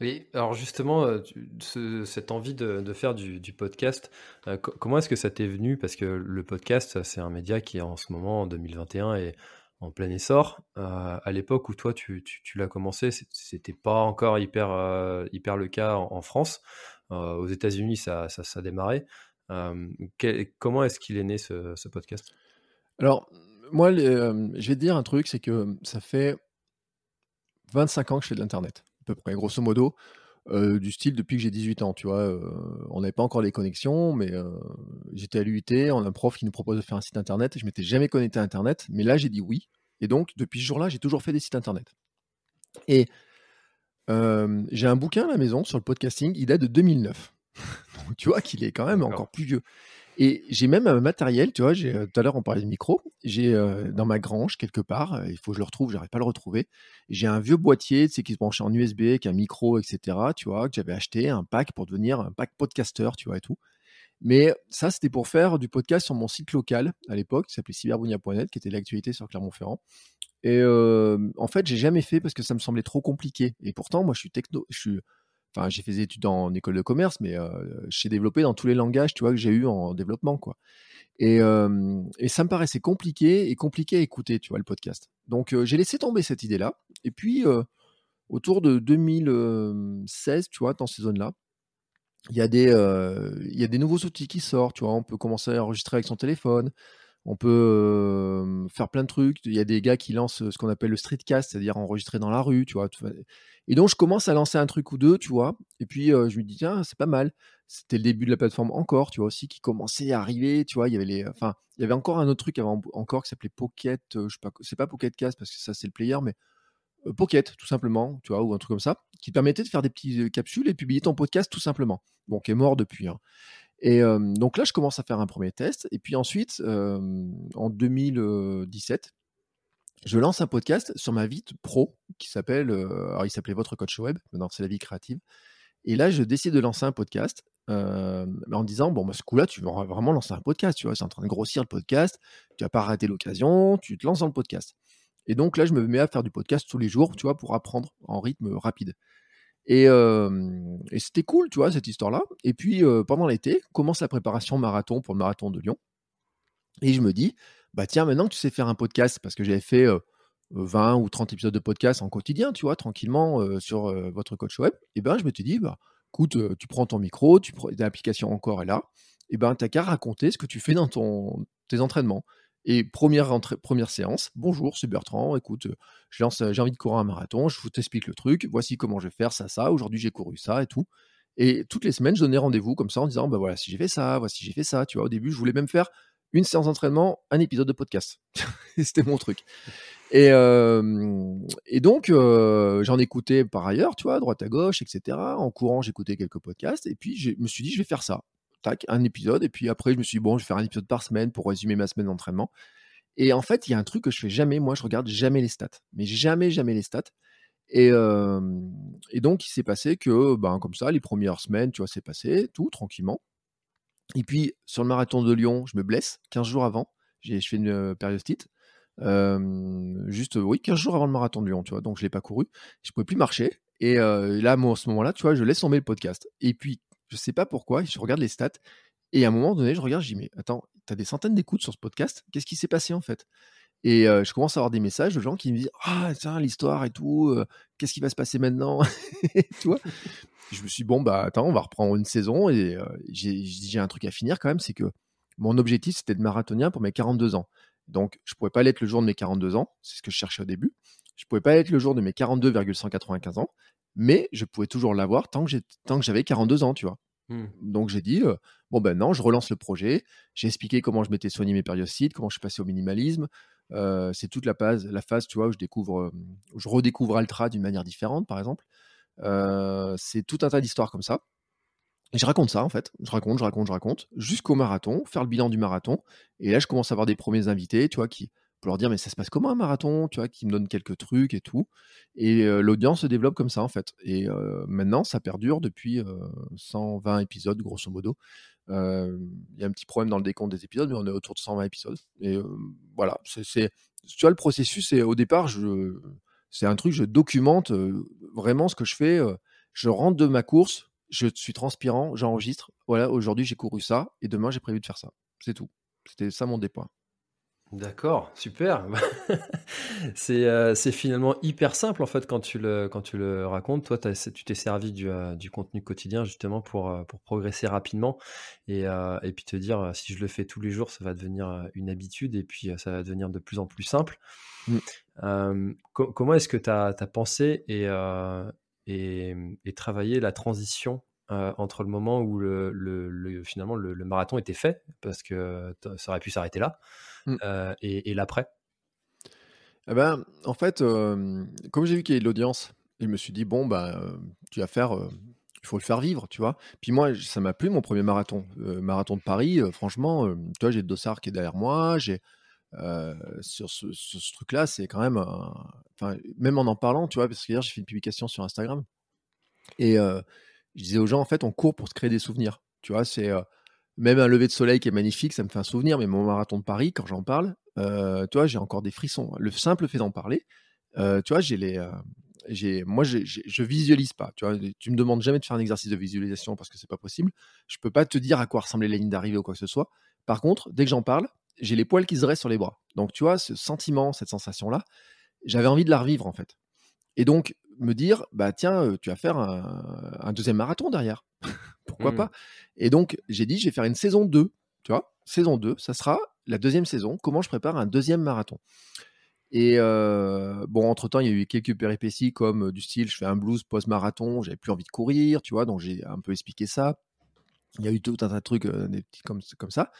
Oui, alors justement, euh, cette envie de, faire du, podcast, euh, comment est-ce que ça t'est venu? Parce que le podcast, c'est un média qui en ce moment, en 2021, est en plein essor. Euh, à l'époque où toi, tu, l'as commencé, c'était pas encore hyper, hyper le cas en, France. aux États-Unis, ça, ça, ça démarrait. comment est-ce qu'il est né ce, podcast? Alors, moi, je vais te dire un truc, c'est que ça fait 25 ans que je fais de l'Internet peu près, grosso modo. Euh, du style depuis que j'ai 18 ans, tu vois. Euh, on n'avait pas encore les connexions, mais euh, j'étais à l'UIT, on a un prof qui nous propose de faire un site internet, et je m'étais jamais connecté à internet, mais là j'ai dit oui. Et donc depuis ce jour-là, j'ai toujours fait des sites internet. Et j'ai un bouquin à la maison sur le podcasting, il date de 2009. donc tu vois qu'il est quand même encore plus vieux. Et j'ai même un matériel, tu vois, euh, tout à l'heure on parlait de micro, j'ai euh, dans ma grange quelque part, euh, il faut que je le retrouve, j'arrive pas à le retrouver. J'ai un vieux boîtier, tu sais, qui se branchait en USB, avec un micro, etc., tu vois, que j'avais acheté, un pack pour devenir un pack podcaster, tu vois, et tout. Mais ça, c'était pour faire du podcast sur mon site local à l'époque, qui s'appelait cyberbounia.net, qui était l'actualité sur Clermont-Ferrand. Et en fait, j'ai jamais fait parce que ça me semblait trop compliqué. Et pourtant, moi, je suis techno, je suis Enfin, j'ai fait des études en école de commerce, mais euh, j'ai développé dans tous les langages, tu vois, que j'ai eu en développement, quoi. Et, et, ça me paraissait compliqué et compliqué à écouter, tu vois, le podcast. Donc j'ai laissé tomber cette idée-là. Et puis autour de 2016, tu vois, dans ces zones-là, il y a des il y a des nouveaux outils qui sortent, tu vois. On peut commencer à enregistrer avec son téléphone. On peut faire plein de trucs. Il y a des gars qui lancent ce qu'on appelle le streetcast, c'est-à-dire enregistrer dans la rue, tu vois. Et donc, je commence à lancer un truc ou deux, tu vois. Et puis, je me dis, tiens, c'est pas mal. C'était le début de la plateforme encore, tu vois, aussi, qui commençait à arriver, tu vois. Il y avait les, enfin, il y avait encore un autre truc avant, encore qui s'appelait Pocket, je sais pas, c'est pas Pocket Cast parce que ça, c'est le player, mais Pocket, tout simplement, tu vois, ou un truc comme ça, qui permettait de faire des petites capsules et publier ton podcast tout simplement. Bon, qui est mort depuis. Hein. Et donc là, je commence à faire un premier test. Et puis ensuite, en 2017, je lance un podcast sur ma vie pro qui s'appelle, alors il s'appelait Votre Coach Web, maintenant c'est la vie créative. Et là, je décide de lancer un podcast en disant, bon, bah, ce coup-là, tu vas vraiment lancer un podcast, tu vois, c'est en train de grossir le podcast, tu vas pas rater l'occasion, tu te lances dans le podcast. Et donc là, je me mets à faire du podcast tous les jours, tu vois, pour apprendre en rythme rapide. Et, c'était cool, tu vois, cette histoire-là. Et puis, pendant l'été, commence la préparation marathon pour le marathon de Lyon. Et je me dis, bah tiens, maintenant que tu sais faire un podcast, parce que j'avais fait 20 ou 30 épisodes de podcast en quotidien, tu vois, tranquillement sur votre coach web, et ben je me suis dit, bah écoute, tu prends ton micro, tu prends l'application encore est là, et ben t'as qu'à raconter ce que tu fais dans tes entraînements. Et première, première séance, bonjour, c'est Bertrand, écoute, j'ai envie de courir un marathon, je vous t'explique le truc, voici comment je vais faire ça, ça, aujourd'hui j'ai couru ça et tout. Et toutes les semaines, je donnais rendez-vous comme ça en disant, bah voilà, si j'ai fait ça, voici j'ai fait ça, tu vois, au début, je voulais même faire une séance d'entraînement, un épisode de podcast. C'était mon truc. Et, et donc, j'en écoutais par ailleurs, tu vois, droite à gauche, etc. En courant, j'écoutais quelques podcasts. Et puis, je me suis dit, je vais faire ça. Un épisode. Et puis après, je me suis dit, bon, je vais faire un épisode par semaine pour résumer ma semaine d'entraînement. Et en fait, il y a un truc que je fais jamais. Moi, je regarde jamais les stats. Mais jamais, jamais les stats. Et, et donc, il s'est passé que, ben, comme ça, les premières semaines, tu vois, c'est passé, tout tranquillement. Et puis, sur le marathon de Lyon, je me blesse 15 jours avant. Je fais une périostite. juste, oui, 15 jours avant le marathon de Lyon, tu vois. Donc, je l'ai pas couru. Je pouvais plus marcher. Et là, moi, à ce moment-là, tu vois, je laisse tomber le podcast. Et puis, je sais pas pourquoi, je regarde les stats. Et à un moment donné, je regarde, je dis, mais attends, tu as des centaines d'écoutes sur ce podcast. Qu'est-ce qui s'est passé en fait? Et je commence à avoir des messages de gens qui me disent, ah, tiens, l'histoire et tout, qu'est-ce qui va se passer maintenant? Tu vois? Je me suis dit, bon, bah attends, on va reprendre une saison et j'ai un truc à finir quand même, c'est que mon objectif c'était de marathonien pour mes 42 ans. Donc je pouvais pas l'être le jour de mes 42 ans, c'est ce que je cherchais au début. Je pouvais pas l'être le jour de mes 42,195 ans, mais je pouvais toujours l'avoir tant que j'avais 42 ans, tu vois. Mmh. Donc j'ai dit, bon ben non, je relance le projet. J'ai expliqué comment je m'étais soigné mes périocides, comment je suis passé au minimalisme, c'est toute la phase, la phase, tu vois, où je découvre, où je redécouvre Altra d'une manière différente, par exemple. c'est tout un tas d'histoires comme ça. Et je raconte ça, en fait. Je raconte, je raconte, je raconte, jusqu'au marathon, faire le bilan du marathon. Et là, je commence à avoir des premiers invités, tu vois, qui, pour leur dire, mais ça se passe comment un marathon, tu vois, qui me donnent quelques trucs et tout. Et l'audience se développe comme ça, en fait. Et maintenant, ça perdure depuis 120 épisodes, grosso modo. Il y a un petit problème dans le décompte des épisodes, mais on est autour de 120 épisodes. Et voilà, c'est, tu vois, le processus, c'est au départ, je, c'est un truc, je documente vraiment ce que je fais. je rentre de ma course, je suis transpirant, j'enregistre. Voilà, aujourd'hui j'ai couru ça et demain j'ai prévu de faire ça. C'est tout. C'était ça mon départ. D'accord, super. c'est c'est finalement hyper simple en fait quand tu le, quand tu le racontes. Toi, tu t'es servi du, du, contenu quotidien justement pour, pour progresser rapidement et, et, puis te dire si je le fais tous les jours, ça va devenir une habitude et puis ça va devenir de plus en plus simple. Mmh. comment est-ce que tu as, pensé et, et, et travailler la transition entre le moment où le, le, finalement le, marathon était fait, parce que ça aurait pu s'arrêter là, mmh. et, et l'après? Eh ben, En fait, comme j'ai vu qu'il y avait de l'audience, je me suis dit, bon, bah, tu vas faire, il faut le faire vivre, tu vois. Puis moi, ça m'a plu mon premier marathon. marathon de Paris, franchement, tu vois, j'ai le dossard qui est derrière moi, j'ai. sur ce, ce truc-là, c'est quand même, enfin, même en en parlant, tu vois, parce que hier j'ai fait une publication sur Instagram et je disais aux gens, en fait, on court pour se créer des souvenirs. Tu vois, c'est même un lever de soleil qui est magnifique, ça me fait un souvenir, mais mon marathon de Paris, quand j'en parle, euh, tu vois, j'ai encore des frissons. Le simple fait d'en parler, tu vois, j'ai les. j'ai, moi, je visualise pas. Tu vois, tu me demandes jamais de faire un exercice de visualisation parce que c'est pas possible. Je peux pas te dire à quoi ressemblait la ligne d'arrivée ou quoi que ce soit. Par contre, dès que j'en parle, j'ai les poils qui se dressent sur les bras. Donc, tu vois, ce sentiment, cette sensation-là, j'avais envie de la revivre en fait. Et donc, me dire, bah tiens, tu vas faire un, deuxième marathon derrière. Pourquoi mmh. pas? Et donc, j'ai dit, je vais faire une saison 2. Tu vois, saison 2, ça sera la deuxième saison. Comment je prépare un deuxième marathon Et bon, entre-temps, il y a eu quelques péripéties comme du style, je fais un blues post-marathon, j'avais plus envie de courir, tu vois, donc j'ai un peu expliqué ça. Il y a eu tout un tas de trucs des petits comme, comme ça.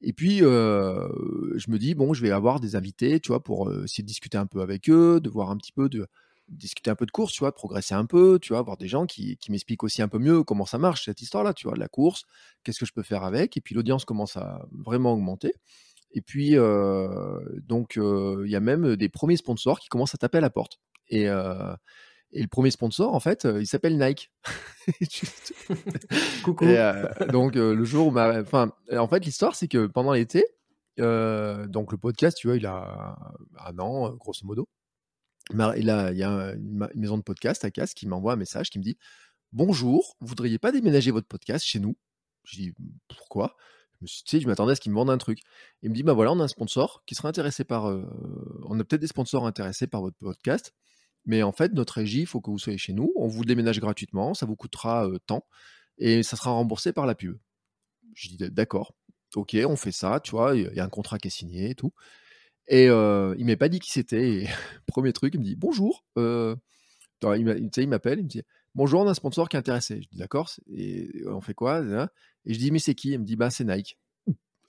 Et puis, je me dis, bon, je vais avoir des invités, tu vois, pour essayer de discuter un peu avec eux, de voir un petit peu de, discuter un peu de course, tu vois, progresser un peu, tu vois, voir des gens qui, m'expliquent aussi un peu mieux comment ça marche cette histoire-là, tu vois, de la course, qu'est-ce que je peux faire avec, et puis l'audience commence à vraiment augmenter. Et puis, euh, donc, euh, il y a même des premiers sponsors qui commencent à taper à la porte. Et, euh, et le premier sponsor, en fait, il s'appelle Nike. Coucou. donc, le jour où Enfin, en fait, l'histoire, c'est que pendant l'été, donc le podcast, tu vois, il a un an, grosso modo. Il, y a une, maison de podcast à Casse qui m'envoie un message qui me dit Bonjour, vous voudriez pas déménager votre podcast chez nous? Je dis Pourquoi? Je, tu sais, je m'attendais à ce qu'il me vende un truc. Il me dit Bah voilà, on a un sponsor qui serait intéressé par. on a peut-être des sponsors intéressés par votre podcast, mais en fait, notre régie, il faut que vous soyez chez nous. On vous déménage gratuitement, ça vous coûtera tant et ça sera remboursé par la pub. Je dis D'accord, ok, on fait ça, tu vois, il y a un contrat qui est signé et tout. Et euh, il m'avait pas dit qui c'était. Premier truc, il me dit bonjour. Euh, il m'appelle, il me dit bonjour, on a un sponsor qui est intéressé. Je dis d'accord. Et on fait quoi Et je dis mais c'est qui? Il me dit bah c'est Nike.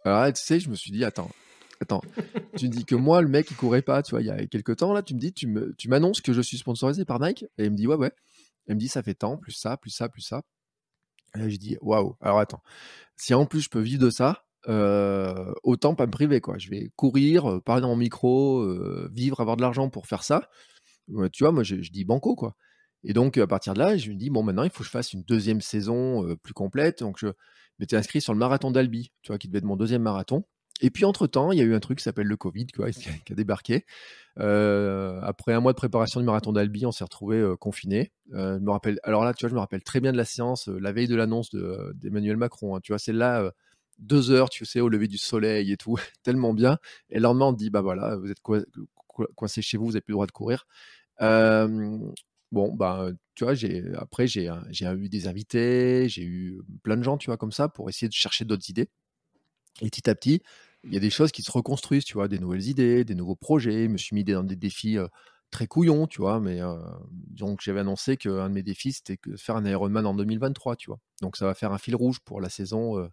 Alors tu sais, je me suis dit attends, attends. tu me dis que moi le mec il courait pas, tu vois, il y a quelques temps là, tu me dis tu m'annonces que je suis sponsorisé par Nike? Et il me dit ouais ouais. Il me dit ça fait tant, plus ça, plus ça, plus ça. Et là, je dis waouh. Alors attends, si en plus je peux vivre de ça, euh, autant pas me priver quoi. Je vais courir, euh, parler dans mon micro, euh, vivre, avoir de l'argent pour faire ça. tu vois, moi je, dis banco quoi. Et donc à partir de là, je me dis bon maintenant il faut que je fasse une deuxième saison plus complète. Donc je m'étais inscrit sur le marathon d'Albi, tu vois, qui devait être mon deuxième marathon. Et puis entre-temps, il y a eu un truc qui s'appelle le Covid, qui a débarqué. après un mois de préparation du marathon d'Albi, on s'est retrouvé confiné. je alors là, tu vois, je me rappelle très bien de la séance, la veille de l'annonce d'Emmanuel Macron. Hein. tu vois, c'est là, deux heures, tu sais, au lever du soleil et tout, tellement bien. Et le lendemain, on dit, bah voilà, vous êtes coincé chez vous, vous n'avez plus le droit de courir. bon, bah, tu vois, j'ai, après, j'ai, eu des invités, j'ai eu plein de gens, tu vois, comme ça, pour essayer de chercher d'autres idées. Et petit à petit, il y a des choses qui se reconstruisent, tu vois, des nouvelles idées, des nouveaux projets. Je me suis mis dans des défis très couillons, tu vois, mais donc j'avais annoncé qu'un de mes défis, c'était de faire un Ironman en 2023, tu vois. Donc ça va faire un fil rouge pour la saison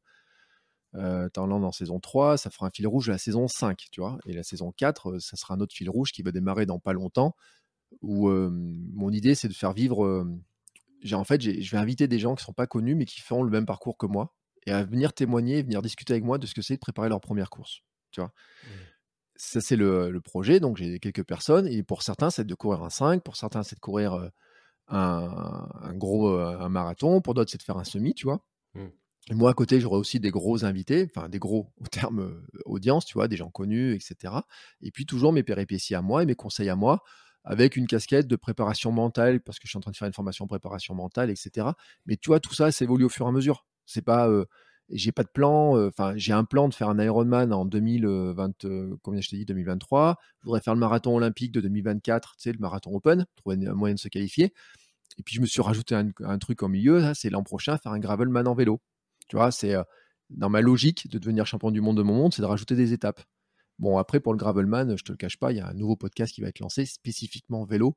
Euh, en saison 3, ça fera un fil rouge à la saison 5, tu vois. Et la saison 4, ça sera un autre fil rouge qui va démarrer dans pas longtemps, où mon idée, c'est de faire vivre... j'ai en fait, je vais inviter des gens qui sont pas connus, mais qui font le même parcours que moi, et à venir témoigner, venir discuter avec moi de ce que c'est de préparer leur première course, tu vois. Mmh. Ça, c'est le, projet. Donc, j'ai quelques personnes. Et pour certains, c'est de courir un 5. Pour certains, c'est de courir un, gros un marathon. Pour d'autres, c'est de faire un semi, tu vois. Mmh. Moi, à côté, j'aurai aussi des gros invités, enfin des gros au terme audience, tu vois, des gens connus, etc. Et puis toujours mes péripéties à moi et mes conseils à moi, avec une casquette de préparation mentale, parce que je suis en train de faire une formation en préparation mentale, etc. Mais tu vois, tout ça, ça évolue au fur et à mesure. C'est pas, j'ai pas de plan. Enfin, j'ai un plan de faire un Ironman en 2020, combien je t'ai dit, 2023. Je voudrais faire le marathon olympique de 2024, tu sais, le marathon open, trouver un moyen de se qualifier. Et puis je me suis rajouté un, truc au milieu, c'est l'an prochain faire un gravelman en vélo. Tu vois, c'est dans ma logique de devenir champion du monde de mon monde, c'est de rajouter des étapes. Bon, après, pour le gravelman, je te le cache pas, il y a un nouveau podcast qui va être lancé spécifiquement vélo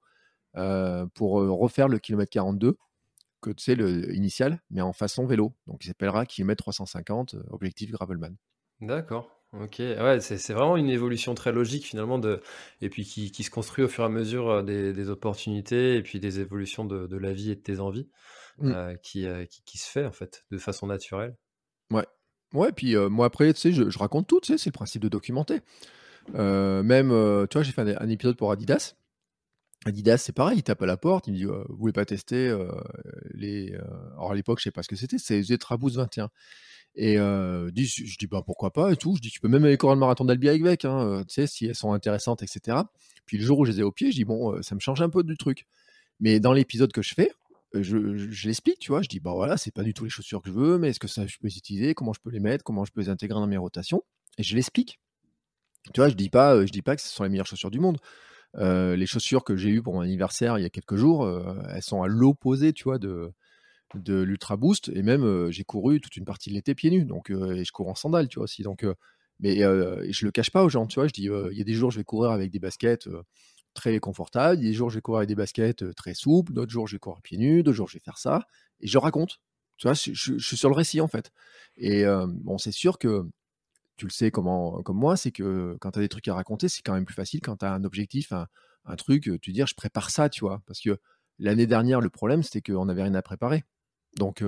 pour refaire le kilomètre 42 que tu sais, le mais en façon vélo. Donc il s'appellera kilomètre 350, objectif Gravelman. D'accord. Ok, c'est vraiment une évolution très logique finalement et puis qui, se construit au fur et à mesure des, des opportunités et puis des évolutions de, de, la vie et de tes envies mmh. qui, qui, qui, se fait en fait de façon naturelle. Ouais, ouais. Puis moi après, tu sais, je, je, raconte tout, tu sais, c'est le principe de documenter. même, tu vois, j'ai fait un, un, épisode pour Adidas Adidas, c'est pareil, il tape à la porte, il me dit Vous voulez pas tester les. alors à l'époque, je sais pas ce que c'était, c'est Zetra Boost 21. Et je dis bah, Pourquoi pas et tout. Je dis Tu peux même aller courir le marathon d'Albi avec, hein, tu sais, si elles sont intéressantes, etc. Puis le jour où je les ai au pied, je dis Bon, ça me change un peu du truc. Mais dans l'épisode que je fais, je, je, l'explique, tu vois. Je dis Bah voilà, c'est pas du tout les chaussures que je veux, mais est-ce que ça, je peux les utiliser Comment je peux les mettre Comment je peux les intégrer dans mes rotations Et je l'explique. Tu vois, je dis pas, je dis pas que ce sont les meilleures chaussures du monde. Euh, les chaussures que j'ai eues pour mon anniversaire il y a quelques jours, euh, elles sont à l'opposé, tu vois, de, de l'Ultra Boost. Et même, euh, j'ai couru toute une partie de l'été pieds nus. Donc, et je cours en sandales, tu vois, aussi. Donc, mais je le cache pas aux gens, tu vois. Je dis, il y a des jours, je vais courir avec des baskets très a des jours, je vais courir avec des baskets très souples. D'autres jours, je vais courir pieds nus. D'autres jours, je vais faire ça. Et je raconte. Tu vois, je, je suis sur le récit, en fait. Et bon, c'est sûr que tu le sais comme moi, c'est que quand tu as des trucs à raconter, c'est quand même plus facile quand tu as un objectif, un, truc, tu dis, je prépare ça, tu vois. Parce que l'année dernière, le problème, c'était qu'on n'avait rien à préparer. Donc,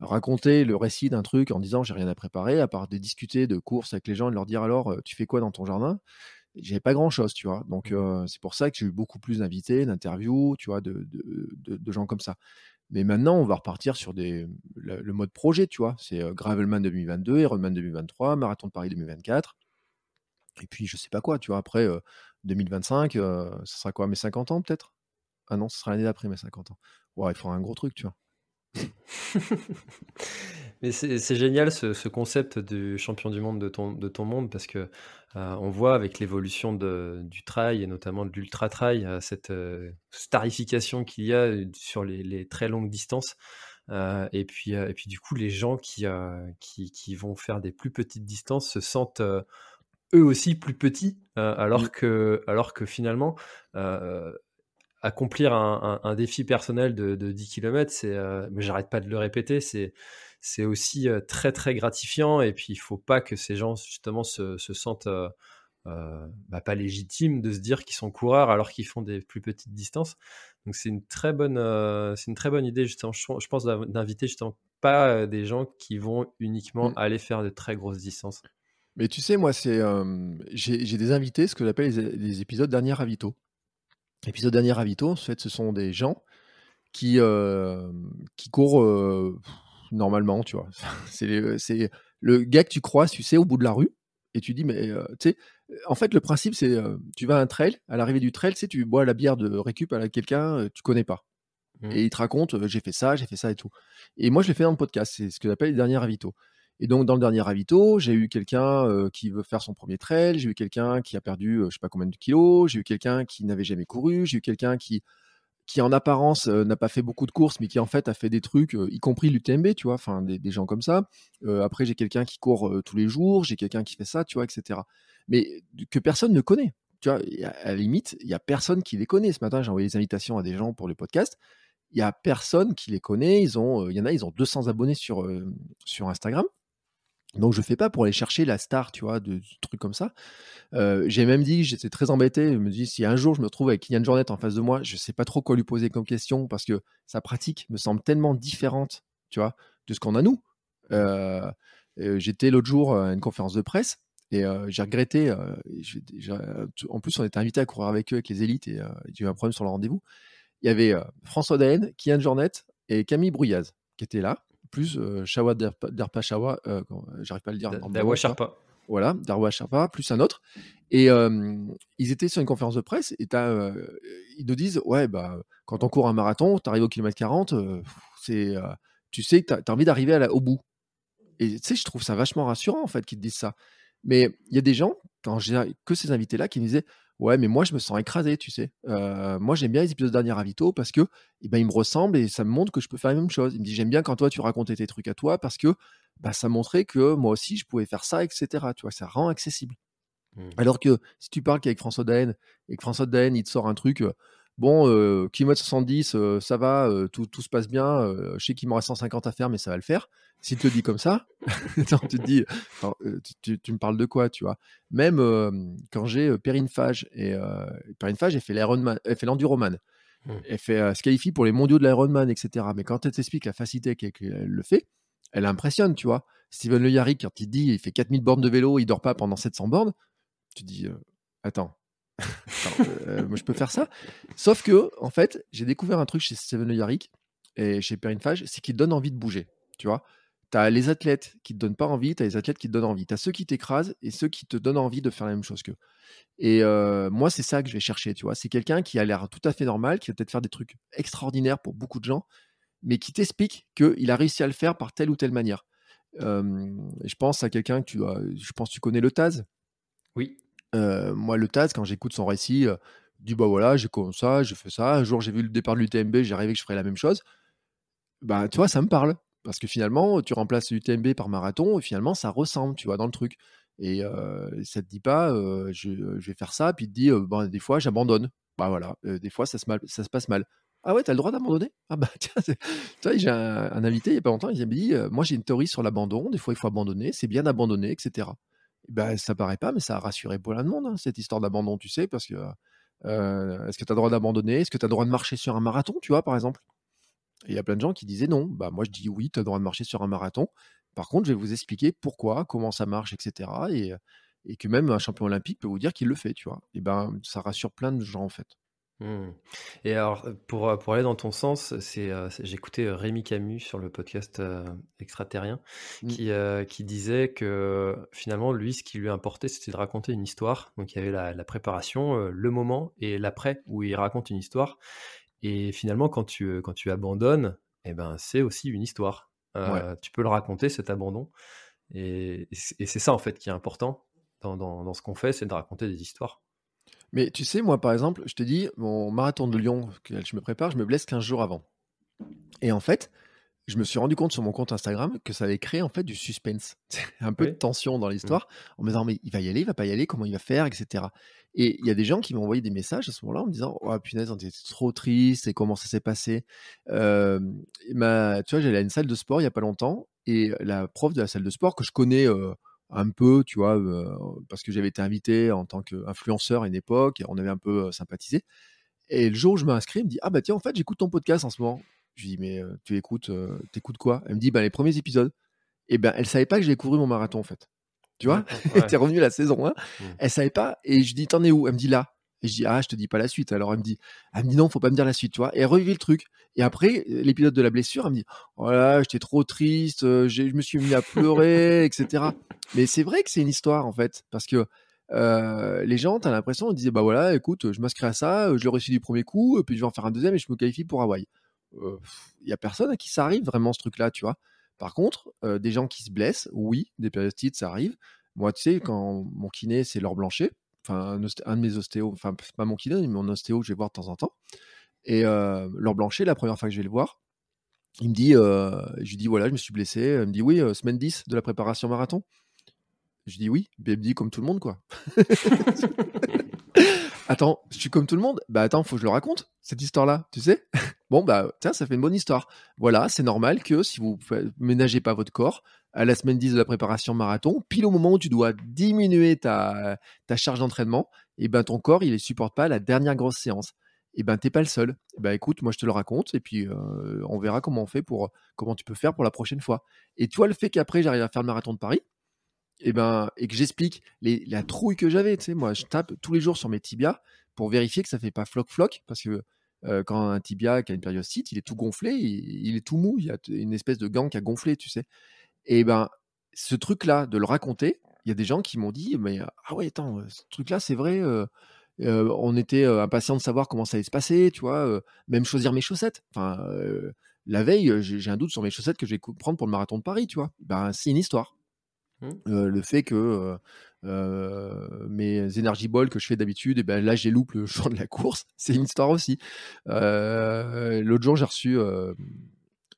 raconter le récit d'un truc en disant, j'ai rien à préparer, à part de discuter de courses avec les gens et de leur dire, alors, tu fais quoi dans ton jardin? J'avais pas grand chose, tu vois? Donc, mmh. c'est pour ça que j'ai eu beaucoup plus d'invités, d'interviews, tu vois, de, de, gens comme ça. Mais maintenant, on va repartir sur des, le, mode projet, tu vois? C'est Gravelman 2022, Ironman 2023, Marathon de Paris 2024. Et puis, je sais pas quoi, tu vois? Après, 2025, ce sera quoi? Mes 50 ans, peut-être? Ah non, ce sera l'année d'après mes 50 ans. Ouais, il faudra un gros truc, tu vois? Mais c'est génial ce, concept du champion du monde de ton, de ton monde parce que euh, on voit avec l'évolution du trail et notamment de l'ultra trail euh, cette euh, starification qu'il y a sur les, très longues distances. et, puis, et puis du coup, les gens qui, qui, qui, vont faire des plus petites distances se sentent eux aussi plus petits alors, mmh. que, alors que finalement accomplir un, défi personnel de, 10 km, c'est, mais j'arrête pas de le répéter, c'est, c'est aussi très très gratifiant. Et puis il faut pas que ces gens justement se, sentent bah, pas légitimes de se dire qu'ils sont coureurs alors qu'ils font des plus petites distances. Donc c'est une très bonne, c'est une très bonne idée justement. Je, pense d'inviter justement pas des gens qui vont uniquement mmh. aller faire de très grosses distances. Mais tu sais, moi, c'est j'ai des invités, ce que j'appelle les, épisodes dernier ravito. Épisode dernier ravito, en fait, ce sont des gens qui, qui courent normalement, tu vois. c'est le gars que tu croises, tu sais, au bout de la rue, et tu dis, mais tu sais, en fait, le principe, c'est tu vas à un trail, à l'arrivée du trail, tu sais, tu bois la bière de récup à quelqu'un, tu connais pas. Mmh. Et il te raconte, j'ai fait ça, j'ai fait ça et tout. Et moi, je l'ai fait dans le podcast, c'est ce que j'appelle les derniers ravito. Et donc, dans le dernier ravito, j'ai eu quelqu'un qui veut faire son premier trail, j'ai eu quelqu'un qui a perdu je sais pas combien de kilos, j'ai eu quelqu'un qui n'avait jamais couru, j'ai eu quelqu'un qui, qui en apparence n'a pas fait beaucoup de courses, mais qui en fait a fait des trucs, y compris l'UTMB, tu vois, enfin des, gens comme ça. après, j'ai quelqu'un qui court tous les jours, j'ai quelqu'un qui fait ça, tu vois, etc. Mais que personne ne connaît. Tu vois, à la limite, il y a personne qui les connaît. Ce matin, j'ai envoyé des invitations à des gens pour le podcast. Il y a personne qui les connaît. Ils ont, il y en a, ils ont 200 abonnés sur, sur Instagram Donc je fais pas pour aller chercher la star, tu vois, de, trucs comme ça. Euh, j'ai même dit, j'étais très embêté. Je me dis, si un jour je me trouve avec Kylian Jornet en face de moi, je sais pas trop quoi lui poser comme question parce que sa pratique me semble tellement différente, tu vois, de ce qu'on a nous. Euh, euh, j'étais l'autre jour à une conférence de presse et j'ai regretté. en plus, on était invité à courir avec eux, avec les élites, et j'ai eu un problème sur le rendez-vous. Il y avait François Daen, Kylian Jornet et Camille Brouillaz qui étaient là plus euh, Shawa Derpa Shawa, euh, j'arrive pas à le dire. Darwa Sharpa. Voilà, Darwa Sharpa, plus un autre. Et ils étaient sur une conférence de presse et ils nous disent Ouais, bah, quand on court un marathon, tu arrives au kilomètre 40, c'est, tu sais que tu as, envie d'arriver au bout. Et tu sais, je trouve ça vachement rassurant en fait qu'ils te disent ça. Mais il y a des gens, quand j'ai que ces invités-là, qui me disaient Ouais, mais moi, je me sens écrasé, tu sais. Euh, moi, j'aime bien les épisodes de Dernier Ravito parce que eh ben, ils me ressemblent et ça me montre que je peux faire la même chose. Il me dit J'aime bien quand toi, tu racontais tes trucs à toi parce que bah, ça montrait que moi aussi, je pouvais faire ça, etc. Tu vois, ça rend accessible. Mmh. Alors que si tu parles qu'avec François Daen et que François Daen, il te sort un truc euh, bon, euh, kilomètre 70, euh, ça va, euh, tout, tout, se passe bien, je sais qu'il m'en reste 150 à faire, mais ça va le faire. S'il te le dit comme ça, tu te dis, tu, tu, me parles de quoi, tu vois? Même quand j'ai Perrine Fage, et Perrine Fage, elle fait l'enduroman, mmh. elle fait se qualifie pour les mondiaux de l'Ironman, etc. Mais quand elle t'explique la facilité qu'elle le fait, elle impressionne, tu vois? Steven Le Yarrick, quand il dit il fait 4000 bornes de vélo, il dort pas pendant 700 bornes, tu dis, attends, euh, moi, je peux faire ça. Sauf que, en fait, j'ai découvert un truc chez Steven Le Yarrick et chez Perrine Fage, c'est qu'il donne envie de bouger. Tu vois, tu as les athlètes qui te donnent pas envie, tu as les athlètes qui te donnent envie. Tu as ceux qui t'écrasent et ceux qui te donnent envie de faire la même chose qu'eux. Et euh, moi, c'est ça que je vais chercher, tu vois. C'est quelqu'un qui a l'air tout à fait normal, qui va peut-être faire des trucs extraordinaires pour beaucoup de gens, mais qui t'explique qu'il a réussi à le faire par telle ou telle manière. je pense à quelqu'un que tu, je pense tu connais le Taz. Oui moi, le Taz, quand j'écoute son récit, euh, dit bah voilà, j'ai comme ça, j'ai fait ça. Un jour, j'ai vu le départ de l'UTMB, j'ai rêvé que je ferais la même chose. Bah, tu vois, ça me parle. Parce que finalement, tu remplaces l'UTMB par marathon, et finalement, ça ressemble, tu vois, dans le truc. Et ça te dit pas, je, vais faire ça, puis te dit, bon, des fois, j'abandonne. Bah voilà, des fois, ça se, mal, ça se passe mal. Ah ouais, t'as le droit d'abandonner? Ah bah tiens, tu vois, j'ai un, invité il y a pas longtemps, il m'a dit, moi j'ai une théorie sur l'abandon, des fois il faut abandonner, c'est bien d'abandonner, etc. Ben, ça paraît pas, mais ça a rassuré plein de monde, hein, cette histoire d'abandon, tu sais, parce que est-ce que tu as le droit d'abandonner? Est-ce que tu as le droit de marcher sur un marathon, tu vois, par exemple? Il y a plein de gens qui disaient non. Bah, moi, je dis oui, tu as le droit de marcher sur un marathon. Par contre, je vais vous expliquer pourquoi, comment ça marche, etc. Et, et que même un champion olympique peut vous dire qu'il le fait, tu vois? Et ben, ça rassure plein de gens, en fait. Mmh. Et alors, pour, pour aller dans ton sens, c'est, j'ai écouté Rémi Camus sur le podcast Extraterrien mmh. qui, qui disait que finalement, lui, ce qui lui importait, c'était de raconter une histoire. Donc, il y avait la, préparation, le moment et l'après où il raconte une histoire. Et finalement, quand tu, quand tu abandonnes, eh ben, c'est aussi une histoire. Tu peux le raconter, cet abandon. Et, et c'est ça, en fait, qui est important dans, dans, dans ce qu'on fait, c'est de raconter des histoires. Mais tu sais, moi, par exemple, je te dis, mon marathon de Lyon, que je me prépare, je me blesse 15 jours avant. Et en fait, je me suis rendu compte sur mon compte Instagram que ça avait créé en fait du suspense, un peu de tension dans l'histoire, mmh. en me disant mais il va y aller, il va pas y aller, comment il va faire, etc. Et il y a des gens qui m'ont envoyé des messages à ce moment-là en me disant oh punaise on était trop triste et comment ça s'est passé? Euh, ma, tu vois j'allais à une salle de sport il y a pas longtemps et la prof de la salle de sport que je connais euh, un peu, tu vois, parce que j'avais été invité en tant qu'influenceur à une époque, et on avait un peu sympathisé. Et le jour où je m'inscris, elle me dit Ah bah tiens, en fait, j'écoute ton podcast en ce moment. Je lui dis Mais tu écoutes, t'écoutes quoi? Elle me dit Bah les premiers épisodes. Et ben elle savait pas que j'ai couru mon marathon en fait. Tu vois? Elle était revenue la saison 1. Mmh. Elle savait pas. Et je dis T'en es où? Elle me dit Là. Et je dis, ah, je te dis pas la suite. Alors elle me dit, elle me dit non, faut pas me dire la suite, tu vois. Et elle revit le truc. Et après, l'épisode de la blessure, elle me dit, oh j'étais trop triste, euh, je me suis mis à pleurer, etc. Mais c'est vrai que c'est une histoire, en fait. Parce que euh, les gens, t'as l'impression, ils disaient, bah voilà, écoute, je m'inscris à ça, je l'ai reçu du premier coup, puis je vais en faire un deuxième et je me qualifie pour Hawaï. Il euh, y a personne à qui ça arrive vraiment, ce truc-là, tu vois. Par contre, des gens qui se blessent, oui, des périostites, ça arrive. Moi, tu sais, quand mon kiné, c'est Laure Blanchet, un, de mes ostéos, enfin pas mon kiné, mais mon ostéo que je vais voir de temps en temps. Et euh, Laure Blanchet, la première fois que je vais le voir, il me dit, euh, je lui dis voilà, je me suis blessé. Il me dit oui, euh, semaine 10 de la préparation marathon. Je dis oui, il me dit comme tout le monde quoi. attends, je suis comme tout le monde. Bah attends, faut que je le raconte, cette histoire-là, tu sais Bon, bah tiens, ça fait une bonne histoire. Voilà, c'est normal que si vous ménagez pas votre corps, à la semaine 10 de la préparation marathon, pile au moment où tu dois diminuer ta, charge d'entraînement, et ben ton corps, il ne supporte pas la dernière grosse séance. Et ben t'es pas le seul. Et ben écoute, moi je te le raconte et puis euh, on verra comment on fait pour comment tu peux faire pour la prochaine fois. Et tu vois le fait qu'après j'arrive à faire le marathon de Paris, et ben et que j'explique la trouille que j'avais. Tu sais, moi je tape tous les jours sur mes tibias pour vérifier que ça fait pas floc floc parce que euh, quand un tibia qui a une périostite, il est tout gonflé, il, est tout mou, il y a une espèce de gant qui a gonflé, tu sais. Et ben, ce truc-là, de le raconter, il y a des gens qui m'ont dit, mais ah ouais, attends, euh, ce truc-là, c'est vrai, euh, on était impatient de savoir comment ça allait se passer, tu vois, même choisir mes chaussettes. Enfin, la veille, j'ai un doute sur mes chaussettes que je vais prendre pour le marathon de Paris, tu vois. Ben, c'est une histoire. Mmh. le fait que mes energy balls que je fais d'habitude, et ben là j'ai loupé le jour de la course, c'est une histoire aussi. L'autre jour j'ai reçu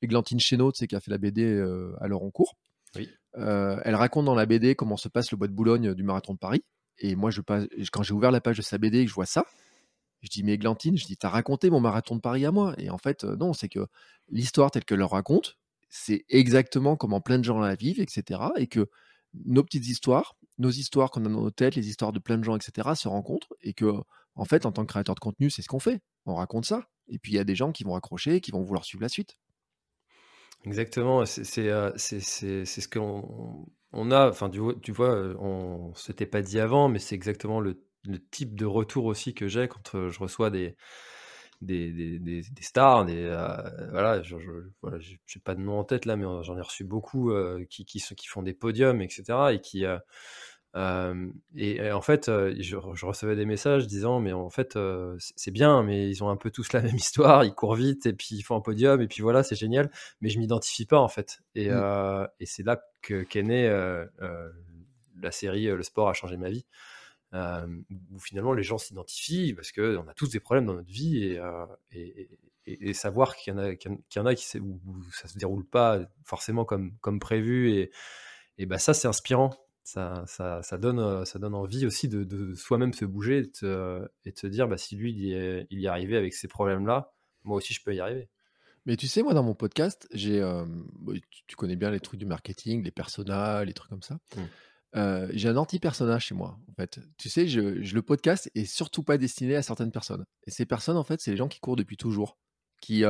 Églantine Chénaud, qui a fait la BD à en cours. Oui. elle raconte dans la BD comment se passe le bois de Boulogne du marathon de Paris. Et moi, je quand j'ai ouvert la page de sa BD et que je vois ça, je dis, mais Églantine, je dis, t'as raconté mon marathon de Paris à moi. Et en fait, non, c'est que l'histoire telle qu'elle le raconte, c'est exactement comment plein de gens la vivent, etc. Et que nos petites histoires, nos histoires qu'on a dans nos têtes, les histoires de plein de gens, etc., se rencontrent et que, en fait, en tant que créateur de contenu, c'est ce qu'on fait. On raconte ça. Et puis, il y a des gens qui vont accrocher, qui vont vouloir suivre la suite. Exactement. C'est euh, ce qu'on on a. Enfin, tu, vois, euh, on ne s'était pas dit avant, mais c'est exactement le, le, type de retour aussi que j'ai quand euh, je reçois des, des, des, stars, des, euh, voilà, je, n'ai pas de nom en tête là, mais j'en ai reçu beaucoup euh, qui, qui, qui, font des podiums, etc. Et qui euh, et, en fait, je, recevais des messages disant, mais en fait, c'est bien, mais ils ont un peu tous la même histoire, ils courent vite et puis ils font un podium et puis voilà, c'est génial, mais je m'identifie pas en fait. Et, mmh. et c'est là qu'est née la série Le sport a changé ma vie. Euh, où finalement les gens s'identifient parce qu'on a tous des problèmes dans notre vie et, euh, et, savoir qu'il y en a, qu'il y en a qui, où, ça se déroule pas forcément comme, comme prévu et, et bah ça c'est inspirant. Ça, ça, ça, donne, ça donne envie aussi de, de soi-même se bouger et de, et de se dire bah, si lui il y, est, il y est arrivé avec ces problèmes-là, moi aussi je peux y arriver. Mais tu sais, moi, dans mon podcast, j'ai, euh, tu connais bien les trucs du marketing, les personas, les trucs comme ça. Mmh j'ai un anti-personnage chez moi, en fait. Tu sais, je, le podcast est surtout pas destiné à certaines personnes. Et ces personnes, en fait, c'est les gens qui courent depuis toujours. Qui,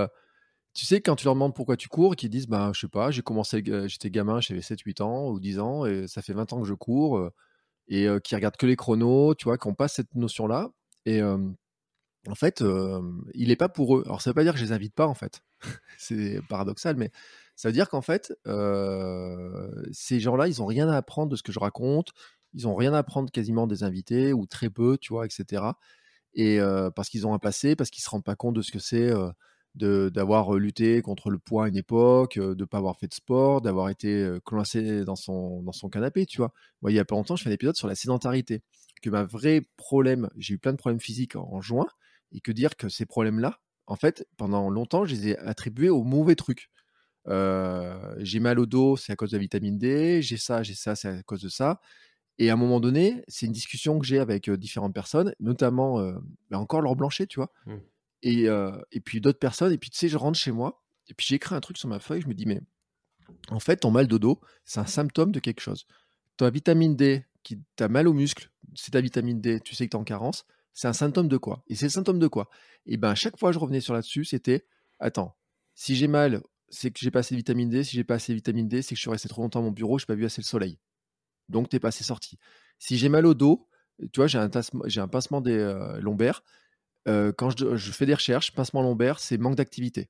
tu sais, quand tu leur demandes pourquoi tu cours, qui disent, bah, je sais pas, j'ai commencé, j'étais gamin, j'avais 7-8 ans ou 10 ans, et ça fait 20 ans que je cours, et qui regardent que les chronos, tu vois, qui n'ont pas cette notion-là. Et en fait, il n'est pas pour eux. Alors, ça veut pas dire que je les invite pas, en fait. c'est paradoxal, mais ça veut dire qu'en fait, ces gens-là, ils n'ont rien à apprendre de ce que je raconte. Ils n'ont rien à apprendre quasiment des invités ou très peu, tu vois, etc. Et parce qu'ils ont un passé, parce qu'ils ne se rendent pas compte de ce que c'est d'avoir lutté contre le poids à une époque, de ne pas avoir fait de sport, d'avoir été coincé dans son, dans son canapé, tu vois. Moi, il y a pas longtemps, je fais un épisode sur la sédentarité. Que ma vraie problème, j'ai eu plein de problèmes physiques en, en juin, et que dire que ces problèmes-là, en fait, pendant longtemps, je les ai attribués aux mauvais trucs j'ai mal au dos, c'est à cause de la vitamine D, j'ai ça, j'ai ça, c'est à cause de ça. Et à un moment donné, c'est une discussion que j'ai avec différentes personnes, notamment bah, encore Laure Blanchet, tu vois. Mmh. Et, et, puis d'autres personnes. Et puis tu sais, je rentre chez moi, et puis j'écris un truc sur ma feuille, je me dis, mais en fait, ton mal de dos, c'est un symptôme de quelque chose. Ta vitamine D, qui t'as mal aux muscles, c'est ta vitamine D, tu sais que tu es en carence, c'est un symptôme de quoi Et c'est le symptôme de quoi? Et ben à chaque fois je revenais sur là-dessus, c'était attends, si j'ai mal c'est que j'ai pas assez de vitamine D. Si j'ai pas assez de vitamine D, c'est que je suis resté trop longtemps à mon bureau, je n'ai pas vu assez le soleil. Donc, tu n'es pas assez sorti. Si j'ai mal au dos, tu vois, j'ai un, un, pincement des euh, lombaires. Euh, quand je, fais des recherches, pincement lombaire, c'est manque d'activité.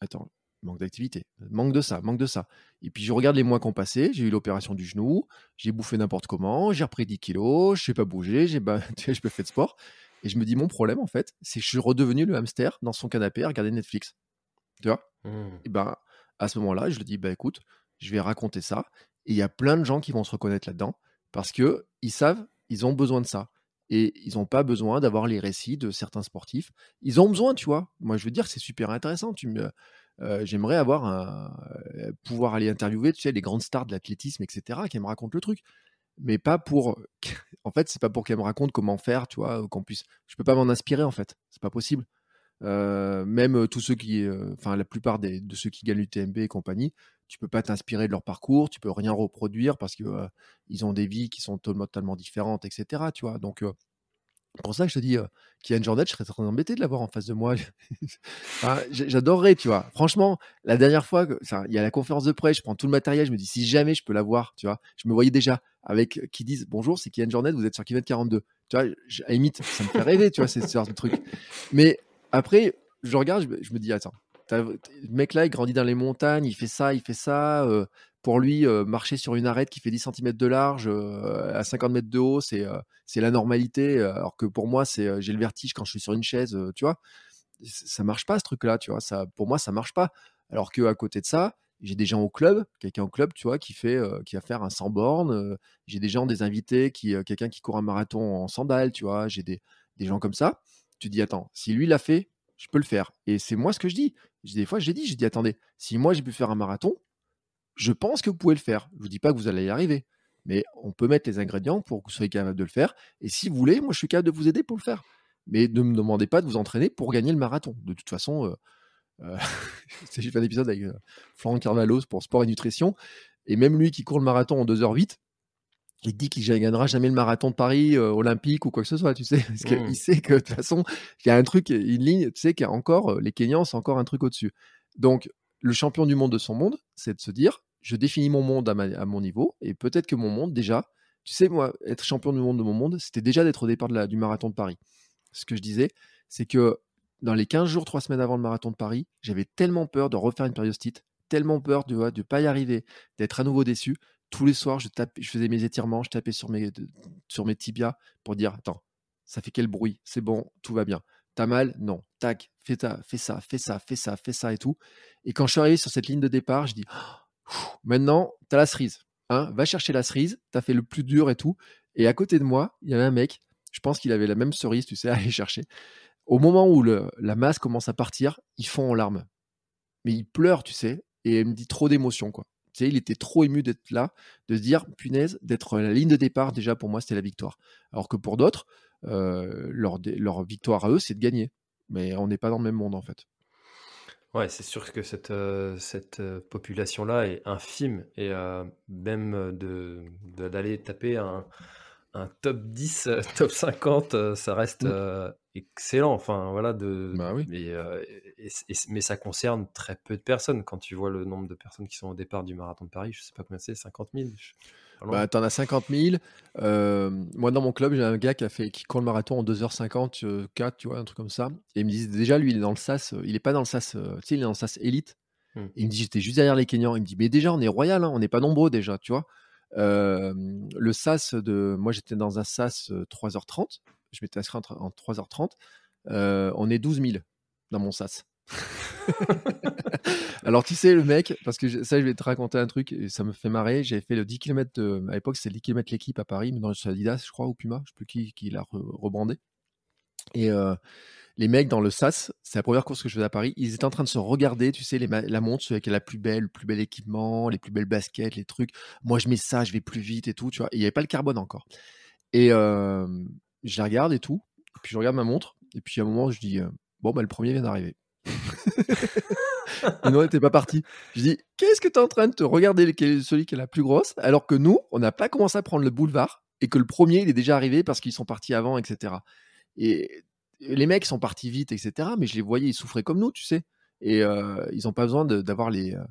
Attends, manque d'activité. Manque de ça, manque de ça. Et puis, je regarde les mois qui ont passé. J'ai eu l'opération du genou, j'ai bouffé n'importe comment, j'ai repris 10 kilos, je n'ai pas bougé, j'ai pas, peux faire de sport. Et je me dis, mon problème, en fait, c'est que je suis redevenu le hamster dans son canapé à regarder Netflix. Tu vois? Mmh. Et ben, à ce moment-là, je lui dis, bah écoute, je vais raconter ça. Et il y a plein de gens qui vont se reconnaître là-dedans parce que ils savent, ils ont besoin de ça. Et ils n'ont pas besoin d'avoir les récits de certains sportifs. Ils ont besoin, tu vois? Moi, je veux dire, c'est super intéressant. Tu me, euh, j'aimerais avoir un, euh, pouvoir aller interviewer, tu sais, les grandes stars de l'athlétisme, etc., qui me racontent le truc. mais pas pour. En fait, c'est pas pour qu'elle me raconte comment faire, tu vois, qu'on puisse. Je peux pas m'en inspirer, en fait. C'est pas possible. Même tous ceux qui, enfin la plupart de ceux qui gagnent l'UTMB et compagnie, tu peux pas t'inspirer de leur parcours, tu peux rien reproduire parce que ils ont des vies qui sont totalement différentes, etc. Tu vois, donc pour ça je te dis, Kian Jornet, je serais très embêté de l'avoir en face de moi. J'adorerais, tu vois. Franchement, la dernière fois, il y a la conférence de presse, je prends tout le matériel, je me dis, si jamais je peux l'avoir, tu vois, je me voyais déjà avec qui disent, bonjour, c'est Kian Jornet, vous êtes sur kilomètre 42. Tu vois, à limite, ça me fait rêver, tu vois, c'est ce genre de truc. Mais après, je regarde, je me dis, attends, le mec là, il grandit dans les montagnes, il fait ça, il fait ça pour lui, marcher sur une arête qui fait 10 cm de large à 50 mètres de haut, c'est c'est la normalité. alors que pour moi, c'est j'ai le vertige quand je suis sur une chaise, tu vois. Ça marche pas ce truc-là, tu vois. Ça, pour moi, ça marche pas. Alors que à côté de ça, j'ai des gens au club, quelqu'un au club, tu vois, qui fait, qui va faire un 100 bornes. j'ai des gens, des invités, qui, quelqu'un qui court un marathon en sandales, tu vois. J'ai des, des gens comme ça. Tu dis, attends, si lui l'a fait, je peux le faire. Et c'est moi ce que je dis. Des fois, j'ai dit, j'ai dit, attendez, si moi j'ai pu faire un marathon, je pense que vous pouvez le faire. Je ne vous dis pas que vous allez y arriver, mais on peut mettre les ingrédients pour que vous soyez capable de le faire. Et si vous voulez, moi, je suis capable de vous aider pour le faire. Mais ne me demandez pas de vous entraîner pour gagner le marathon. De toute façon, euh, euh j'ai fait un épisode avec euh, Florent Carvalho pour Sport et Nutrition. Et même lui qui court le marathon en 2h08, il dit qu'il ne gagnera jamais le marathon de Paris euh, olympique ou quoi que ce soit, tu sais, parce qu'il mmh. sait que de toute façon, il y a un truc, une ligne, tu sais, qu'il y a encore, les Kenyans, c'est encore un truc au-dessus. Donc, le champion du monde de son monde, c'est de se dire, je définis mon monde à, mon niveau, et peut-être que mon monde, déjà, tu sais, moi, être champion du monde de mon monde, c'était déjà d'être au départ du marathon de Paris. Ce que je disais, c'est que dans les 15 jours, 3 semaines avant le marathon de Paris, j'avais tellement peur de refaire une périostite, tellement peur de ne pas y arriver, d'être à nouveau déçu. Tous les soirs, je, faisais mes étirements, je tapais sur mes, tibias pour dire Attends, ça fait quel bruit? C'est bon, tout va bien. T'as mal? Non. Tac, fais, ta, fais ça, fais ça, fais ça, fais ça et tout. Et quand je suis arrivé sur cette ligne de départ, je dis Maintenant, tu as la cerise. Hein, va chercher la cerise, tu as fait le plus dur et tout. Et à côté de moi, il y avait un mec, je pense qu'il avait la même cerise, tu sais, à aller chercher. Au moment où la masse commence à partir, il fond en larmes. Mais il pleure, tu sais, et il me dit trop d'émotion, quoi. Sais, il était trop ému d'être là, de se dire, punaise, d'être la ligne de départ, déjà pour moi, c'était la victoire. Alors que pour d'autres, euh, leur, leur victoire à eux, c'est de gagner. Mais on n'est pas dans le même monde, en fait. Ouais, c'est sûr que cette, euh, cette euh, population-là est infime et euh, même de, d'aller taper un, un top 10, top 50, ça reste mmh. Excellent. Enfin, voilà, de, Bah oui. mais, mais ça concerne très peu de personnes. Quand tu vois le nombre de personnes qui sont au départ du marathon de Paris, je sais pas combien c'est, 50 000. Bah, t'en as 50 000. Euh, moi, dans mon club, j'ai un gars qui, a fait, qui court le marathon en 2h50, 4, euh, tu vois, un truc comme ça. Et il me disait déjà, lui, il est dans le SAS, euh, il est pas dans le SAS, tu sais, il est dans le SAS élite. Hmm. il me dit, j'étais juste derrière les Kenyans. Il me dit, mais déjà, on est royal, hein, on n'est pas nombreux déjà, tu vois. le SAS de. Moi, j'étais dans un SAS 3h30. Je m'étais inscrit en, 3h30. on est 12 000 dans mon SAS. Alors, tu sais, le mec, parce que ça, je vais te raconter un truc, et ça me fait marrer. J'avais fait le 10 km, à l'époque, c'était le 10 km l'équipe à Paris, mais dans le Adidas, je crois, ou Puma, je sais plus qui, qui l'a rebrandé. Et euh, les mecs dans le SAS, c'est la première course que je faisais à Paris, ils étaient en train de se regarder, tu sais, les la montre, celui avec la plus belle, le plus bel équipement, les plus belles baskets, les trucs. Moi, je mets ça, je vais plus vite et tout, tu vois. il n'y avait pas le carbone encore. Et euh, je la regarde et tout. Et puis je regarde ma montre. Et puis à un moment, je dis, euh, bon, bah, le premier vient d'arriver. et non, n'était pas parti. Je dis, qu'est-ce que tu es en train de te regarder celui qui est la plus grosse, alors que nous, on n'a pas commencé à prendre le boulevard et que le premier, il est déjà arrivé parce qu'ils sont partis avant, etc. Et les mecs sont partis vite, etc. Mais je les voyais, ils souffraient comme nous, tu sais. Et euh, ils n'ont pas besoin d'avoir les. Euh,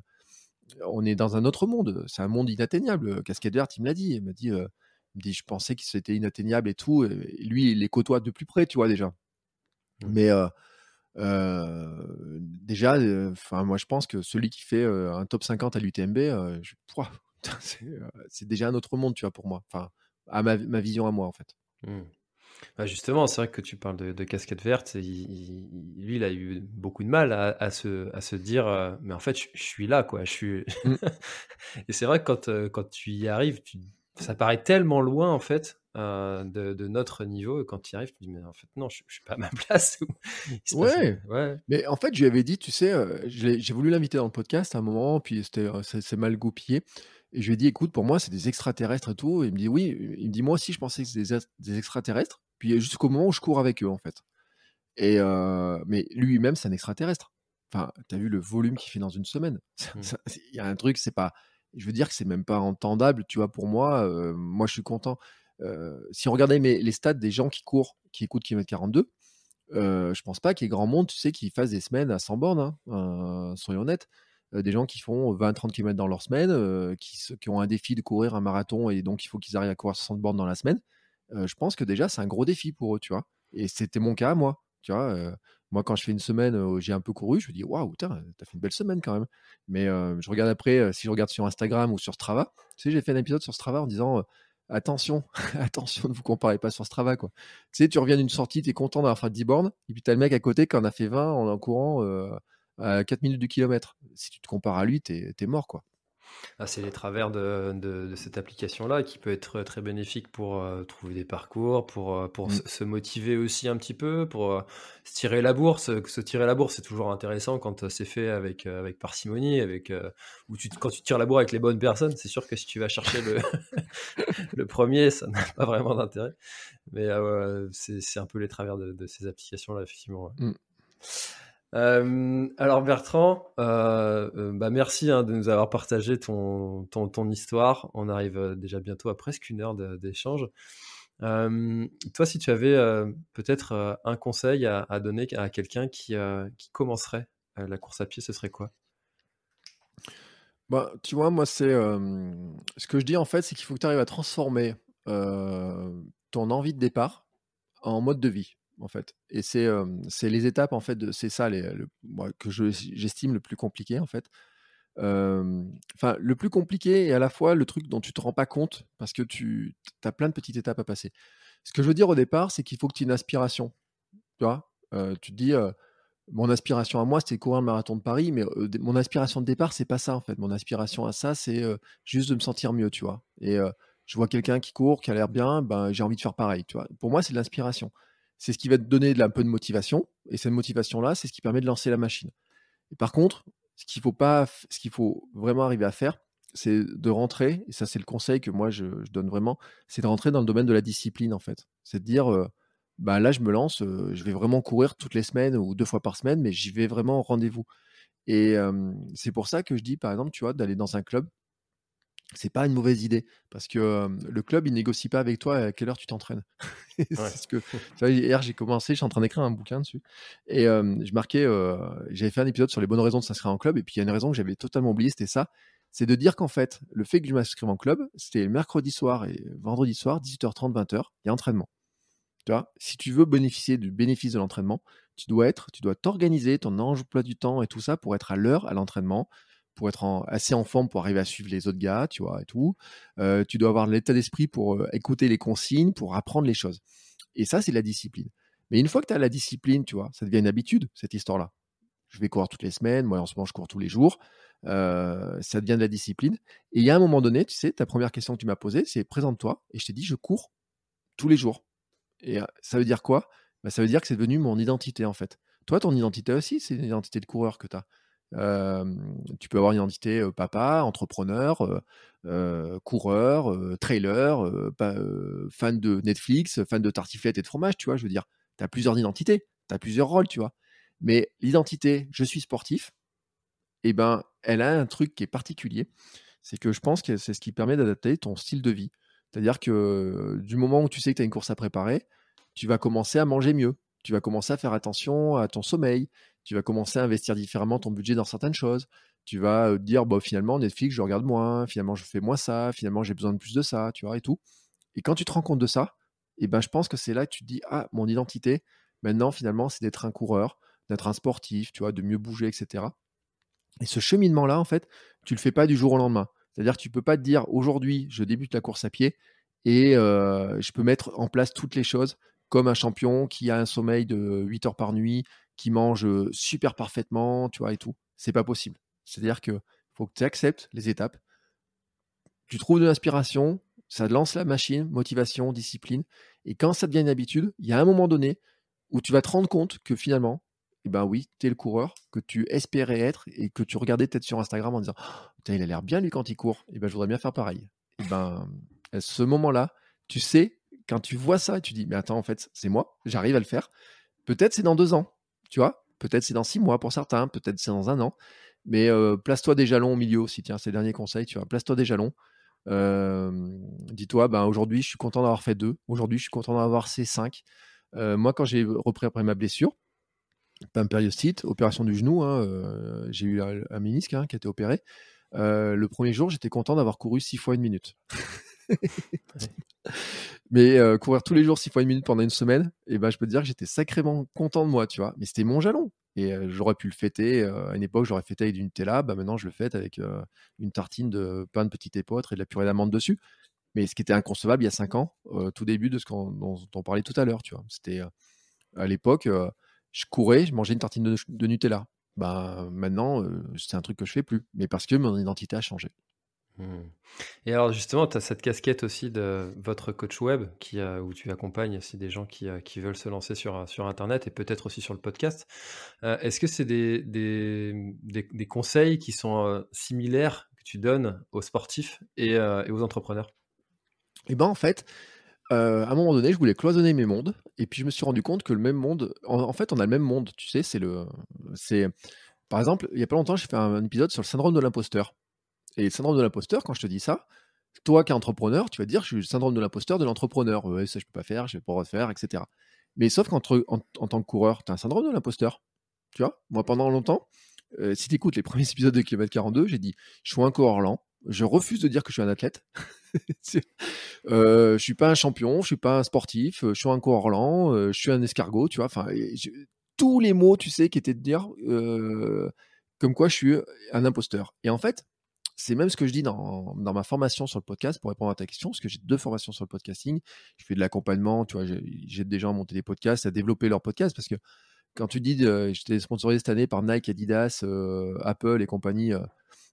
on est dans un autre monde. C'est un monde inatteignable. Cascade Verte, il me l'a dit. Il m'a dit, euh, dit, je pensais que c'était inatteignable et tout. Et lui, il les côtoie de plus près, tu vois déjà. Mmh. Mais déjà, enfin moi je pense que celui qui fait un top 50 à l'UTMB, c'est déjà un autre monde, tu vois, pour moi. Enfin, à ma, vision à moi, en fait. Mmh. Bah, justement, c'est vrai que tu parles de, casquette verte. lui, il a eu beaucoup de mal à, se, à se dire, mais en fait, je, suis là, quoi. Je suis. Mmh. Et c'est vrai que quand, quand tu y arrives, tu ça paraît tellement loin en fait euh, de, notre niveau. Et quand tu y arrives, tu te dis, mais en fait, non, je, ne suis pas à ma place. ouais. ouais. Mais en fait, je lui avais dit, tu sais, euh, j'ai voulu l'inviter dans le podcast à un moment, puis c'était c'est mal goupillé. Et je lui ai dit, écoute, pour moi, c'est des extraterrestres et tout. Et il me dit, oui. Il me dit, moi aussi, je pensais que c'était des, extraterrestres. Puis jusqu'au moment où je cours avec eux, en fait. Et mais lui-même, c'est un extraterrestre. Enfin, tu as vu le volume qu'il fait dans une semaine. Mmh. Il y a un truc, c'est pas. Je veux dire que c'est même pas entendable, tu vois, pour moi. moi, je suis content. si on regardait les stats des gens qui courent, qui écoutent km 42, euh, je pense pas qu'il y ait grand monde, tu sais, qui fassent des semaines à 100 bornes, hein, soyons honnêtes. des gens qui font 20-30 km dans leur semaine, qui, qui, ont un défi de courir un marathon et donc il faut qu'ils arrivent à courir 60 bornes dans la semaine. je pense que déjà, c'est un gros défi pour eux, tu vois. Et c'était mon cas, moi. Moi, quand je fais une semaine où j'ai un peu couru, je me dis waouh, t'as fait une belle semaine quand même. Mais je regarde après, si je regarde sur Instagram ou sur Strava, tu sais, j'ai fait un épisode sur Strava en disant attention, attention, ne vous comparez pas sur Strava. Quoi. Tu sais, tu reviens d'une sortie, tu es content d'avoir fait 10 bornes, et puis tu as le mec à côté qui en a fait 20 en, courant à 4 minutes du kilomètre. Si tu te compares à lui, tu es, mort. quoi. Ah, c'est les travers de, cette application-là qui peut être très bénéfique pour euh, trouver des parcours, pour, euh, pour mmh. se motiver aussi un petit peu, pour euh, se tirer la bourse. Se tirer la bourse, c'est toujours intéressant quand c'est fait avec, avec parcimonie, avec, ou tu, quand tu tires la bourse avec les bonnes personnes. C'est sûr que si tu vas chercher le, le premier, ça n'a pas vraiment d'intérêt. Mais c'est un peu les travers de, ces applications-là, effectivement. Mmh. Euh, alors Bertrand, euh, euh, bah merci hein, de nous avoir partagé ton, ton, histoire. On arrive déjà bientôt à presque une heure d'échange. toi, si tu avais peut-être un conseil à, donner à quelqu'un qui, qui commencerait la course à pied, ce serait quoi? Bah, Tu vois, moi, c'est ce que je dis en fait, c'est qu'il faut que tu arrives à transformer ton envie de départ en mode de vie en fait. Et c'est les étapes, en fait, c'est ça le, que j'estime le plus compliqué, en fait. Enfin, le plus compliqué et à la fois le truc dont tu te rends pas compte parce que tu as plein de petites étapes à passer. Ce que je veux dire au départ, c'est qu'il faut que tu aies une aspiration. Tu vois? Tu te dis, mon aspiration à moi, c'était courir le marathon de Paris, mais mon aspiration de départ, c'est pas ça, en fait. Mon aspiration à ça, c'est juste de me sentir mieux, tu vois? Et je vois quelqu'un qui court, qui a l'air bien, ben, j'ai envie de faire pareil, tu vois? Pour moi, c'est de l'inspiration c'est ce qui va te donner un peu de motivation. Et cette motivation-là, c'est ce qui permet de lancer la machine. Et par contre, ce qu'il faut pas, ce qu'il faut vraiment arriver à faire, c'est de rentrer. Et ça, c'est le conseil que moi je, donne vraiment, c'est de rentrer dans le domaine de la discipline en fait. C'est de dire, bah là, je me lance, je vais vraiment courir toutes les semaines ou deux fois par semaine, mais j'y vais vraiment au rendez-vous. Et c'est pour ça que je dis, par exemple, tu vois, d'aller dans un club c'est pas une mauvaise idée parce que le club il négocie pas avec toi à quelle heure tu t'entraînes. ce que hier j'ai commencé, je suis en train d'écrire un bouquin dessus et je marquais, j'avais fait un épisode sur les bonnes raisons de s'inscrire en club et puis il y a une raison que j'avais totalement oubliée, c'était ça, c'est de dire qu'en fait le fait que je m'inscrive en club, c'était mercredi soir et vendredi soir 18h30 20h, il y a entraînement. Tu vois, si tu veux bénéficier du bénéfice de l'entraînement, tu dois être, tu dois t'organiser ton emploi du temps et tout ça pour être à l'heure à l'entraînement pour être assez en forme pour arriver à suivre les autres gars, tu vois, et tout. Euh, tu dois avoir l'état d'esprit pour euh, écouter les consignes, pour apprendre les choses. Et ça, c'est la discipline. Mais une fois que tu as la discipline, tu vois, ça devient une habitude, cette histoire-là. Je vais courir toutes les semaines, moi en ce moment je cours tous les jours, euh, ça devient de la discipline. Et il y a un moment donné, tu sais, ta première question que tu m'as posée, c'est présente-toi, et je t'ai dit, je cours tous les jours. Et ça veut dire quoi? Bah, Ça veut dire que c'est devenu mon identité, en fait. Toi, ton identité aussi, c'est une identité de coureur que tu as tu peux avoir une identité papa, entrepreneur, coureur, trailer, fan de Netflix, fan de tartiflette et de fromage, tu vois, je veux dire, tu as plusieurs identités, tu as plusieurs rôles, tu vois. Mais l'identité, je suis sportif, eh ben, elle a un truc qui est particulier, c'est que je pense que c'est ce qui permet d'adapter ton style de vie. C'est-à-dire que du moment où tu sais que tu as une course à préparer, tu vas commencer à manger mieux, tu vas commencer à faire attention à ton sommeil, tu vas commencer à investir différemment ton budget dans certaines choses. Tu vas euh, dire, bah, finalement, Netflix, je regarde moins, finalement, je fais moins ça, finalement, j'ai besoin de plus de ça, tu vois, et tout. Et quand tu te rends compte de ça, eh ben, je pense que c'est là que tu te dis, ah, mon identité, maintenant, finalement, c'est d'être un coureur, d'être un sportif, tu vois, de mieux bouger, etc. Et ce cheminement-là, en fait, tu le fais pas du jour au lendemain. C'est-à-dire tu peux pas te dire, aujourd'hui, je débute la course à pied et euh, je peux mettre en place toutes les choses comme un champion qui a un sommeil de 8 heures par nuit, qui mange super parfaitement, tu vois, et tout. C'est pas possible. C'est-à-dire que faut que tu acceptes les étapes, tu trouves de l'inspiration, ça lance la machine, motivation, discipline. Et quand ça devient une habitude, il y a un moment donné où tu vas te rendre compte que finalement, eh ben oui, tu es le coureur que tu espérais être et que tu regardais peut-être sur Instagram en disant oh, il a l'air bien lui quand il court, et eh ben je voudrais bien faire pareil. Eh ben à ce moment-là, tu sais, quand tu vois ça, tu dis mais attends, en fait, c'est moi, j'arrive à le faire. Peut-être c'est dans deux ans, tu vois, peut-être c'est dans six mois pour certains, peut-être c'est dans un an, mais euh, place-toi des jalons au milieu aussi, tiens, c'est le dernier conseil, tu vois, place-toi des jalons. Dis-toi, ben, aujourd'hui, je suis content d'avoir fait deux. Aujourd'hui, je suis content d'avoir ces cinq. Euh, moi, quand j'ai repris après ma blessure, périostite, opération du genou, hein, euh, j'ai eu un, un hein, qui a été opéré. Le premier jour, j'étais content d'avoir couru six fois une minute. Mais euh, courir tous les jours six fois une minute pendant une semaine, et eh ben, je peux te dire que j'étais sacrément content de moi, tu vois. Mais c'était mon jalon. Et j'aurais pu le fêter. à une époque, j'aurais fêté avec du Nutella. Bah, maintenant, je le fête avec une tartine de pain de petit épeautre et de la purée d'amande dessus. Mais ce qui était inconcevable il y a cinq ans, tout début de ce qu'on, dont on parlait tout à l'heure, tu vois. C'était à l'époque, je courais, je mangeais une tartine de, Nutella. Bah, maintenant, euh, c'est un truc que je fais plus, mais parce que mon identité a changé. Mmh. Et alors justement, tu as cette casquette aussi de votre coach web qui, où tu accompagnes aussi des gens qui, qui veulent se lancer sur, sur Internet et peut-être aussi sur le podcast. Euh, est-ce que c'est des, des, des, conseils qui sont euh, similaires que tu donnes aux sportifs et, et aux entrepreneurs? Eh ben en fait, euh, à un moment donné, je voulais cloisonner mes mondes, et puis je me suis rendu compte que le même monde, en, fait, on a le même monde, tu sais, c'est le, par exemple, il y a pas longtemps, j'ai fait un, épisode sur le syndrome de l'imposteur. Et le syndrome de l'imposteur, quand je te dis ça, toi qui es entrepreneur, tu vas dire, je suis le syndrome de l'imposteur de l'entrepreneur. Ouais, ça je peux pas faire, je vais pas refaire, etc. Mais sauf qu'en en, tant que coureur, tu as un syndrome de l'imposteur. Tu vois, moi pendant longtemps, euh, si tu écoutes les premiers épisodes de Kilomètre 42, j'ai dit, je suis un coureur lent, je refuse de dire que je suis un athlète. euh, je suis pas un champion, je suis pas un sportif, je suis un coureur lent, euh, je suis un escargot, tu vois. Enfin, tous les mots, tu sais, qui étaient de dire euh, comme quoi je suis un imposteur. Et en fait, c'est même ce que je dis dans, dans, ma formation sur le podcast pour répondre à ta question, parce que j'ai deux formations sur le podcasting. Je fais de l'accompagnement, tu vois, j'aide des gens à monter des podcasts, à développer leurs podcasts, parce que quand tu dis, euh, j'étais sponsorisé cette année par Nike, Adidas, euh, Apple et compagnie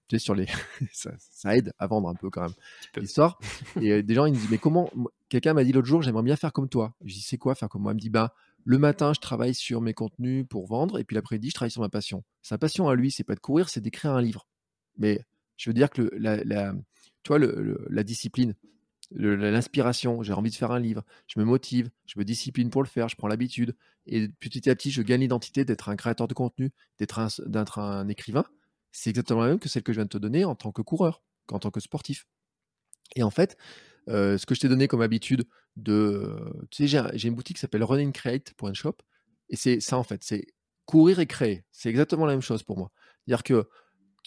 tu sais, sur les, ça, aide à vendre un peu quand même l'histoire. Et euh, des gens, ils me disent, mais comment, quelqu'un m'a dit l'autre jour, j'aimerais bien faire comme toi. Je dis, c'est quoi faire comme moi? Il me dit, bah, le matin, je travaille sur mes contenus pour vendre, et puis l'après-midi, je travaille sur ma passion. Sa passion à lui, c'est pas de courir, c'est d'écrire un livre. Mais je veux dire que la, la, la discipline, l'inspiration, j'ai envie de faire un livre, je me motive, je me discipline pour le faire, je prends l'habitude, et petit à petit, je gagne l'identité d'être un créateur de contenu, d'être un, écrivain c'est exactement la même que celle que je viens de te donner en tant que coureur, qu'en tant que sportif. Et en fait, euh, ce que je t'ai donné comme habitude de. Tu sais, j'ai une boutique qui s'appelle Running. Et c'est ça, en fait. C'est courir et créer. C'est exactement la même chose pour moi. C'est-à-dire que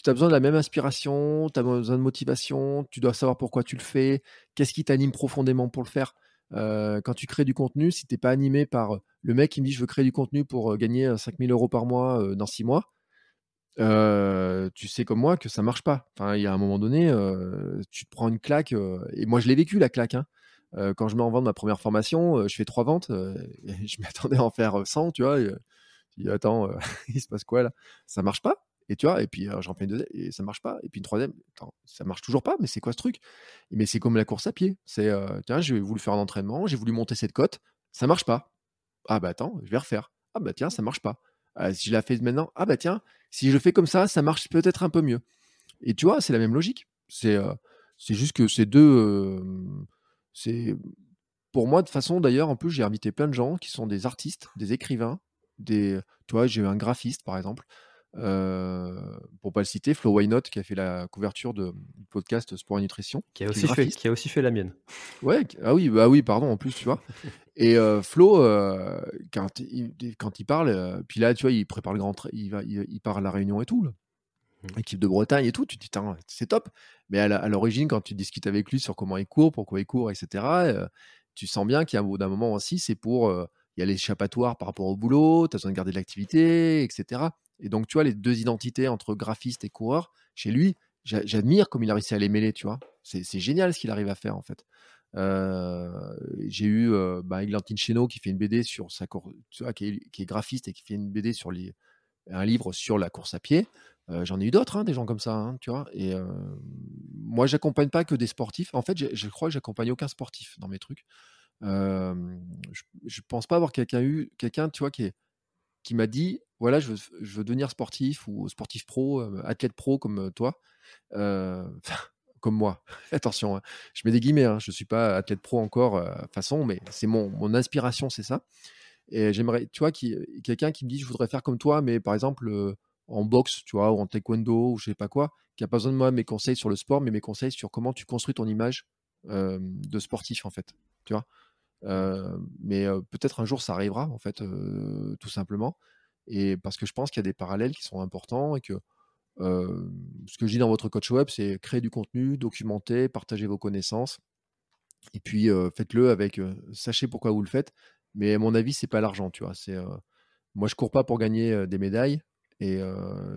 tu as besoin de la même inspiration, tu as besoin de motivation, tu dois savoir pourquoi tu le fais, qu'est-ce qui t'anime profondément pour le faire. Quand tu crées du contenu, si tu n'es pas animé par le mec qui me dit je veux créer du contenu pour gagner 5000 euros par mois dans 6 mois, tu sais comme moi que ça marche pas. Enfin, il y a un moment donné, tu te prends une claque. et moi, je l'ai vécu la claque. Hein. quand je mets en vente ma première formation, je fais trois ventes. je m'attendais à en faire 100, tu vois. Et, je dis, attends, il se passe quoi là? Ça marche pas. Et tu vois, et puis j'en fais une deuxième et ça marche pas. Et puis une troisième, attends, ça marche toujours pas. Mais c'est quoi ce truc? Mais c'est comme la course à pied. C'est, tiens, j'ai voulu faire un entraînement, j'ai voulu monter cette côte, ça marche pas. Ah bah attends, je vais refaire. Ah bah tiens, ça marche pas. Ah, si je la fais maintenant, ah bah tiens, si je fais comme ça, ça marche peut-être un peu mieux. Et tu vois, c'est la même logique. C'est c'est juste que ces deux. C'est pour moi, de façon d'ailleurs, en plus, j'ai invité plein de gens qui sont des artistes, des écrivains, des. Tu vois, j'ai eu un graphiste par exemple. Euh, pour pas le citer, Flo Why Not, qui a fait la couverture de, du podcast Sport et Nutrition. Qui a, aussi fait, qui a aussi fait la mienne. Ouais, ah oui, bah oui, pardon, en plus, tu vois. et euh, Flo, euh, quand, il, quand il parle, euh, puis là, tu vois, il prépare le grand, il, va, il, part à la réunion et tout, là. Mmh. équipe de Bretagne et tout, tu te dis, c'est top. Mais à l'origine, quand tu discutes avec lui sur comment il court, pourquoi il court, etc., tu sens bien qu'il y a d'un moment aussi, c'est pour, il y a l'échappatoire par rapport au boulot, tu as besoin de garder de l'activité, etc. Et donc, tu vois, les deux identités entre graphiste et coureur, chez lui, j'admire comme il a réussi à les mêler, tu vois. C'est génial ce qu'il arrive à faire, en fait. Euh, j'ai eu euh, bah, Eglantine Chénaud qui fait une BD sur sa tu vois, qui, est, graphiste et qui fait une BD sur un livre sur la course à pied. Euh, j'en ai eu d'autres, hein, des gens comme ça, hein, tu vois. Et moi, j'accompagne pas que des sportifs. En fait, je crois que j'accompagne aucun sportif dans mes trucs. je, ne pense pas avoir quelqu'un eu quelqu'un, tu vois, qui est qui m'a dit voilà, je veux, devenir sportif ou sportif pro, athlète pro comme toi, comme moi. Attention, hein, je mets des guillemets, hein, je ne suis pas athlète pro encore, façon, mais c'est mon, inspiration, c'est ça. Et j'aimerais, tu vois, quelqu'un qui me dit je voudrais faire comme toi, mais par exemple en boxe, tu vois, ou en taekwondo, ou je sais pas quoi, qui a pas besoin de moi mes conseils sur le sport, mais mes conseils sur comment tu construis ton image de sportif, en fait. Tu vois mais peut-être un jour ça arrivera, en fait, tout simplement. Et parce que je pense qu'il y a des parallèles qui sont importants et que ce que je dis dans votre coach web, c'est créer du contenu, documenter, partager vos connaissances. Et puis faites-le avec, sachez pourquoi vous le faites. Mais à mon avis, c'est pas l'argent, tu vois. C'est moi, je cours pas pour gagner des médailles et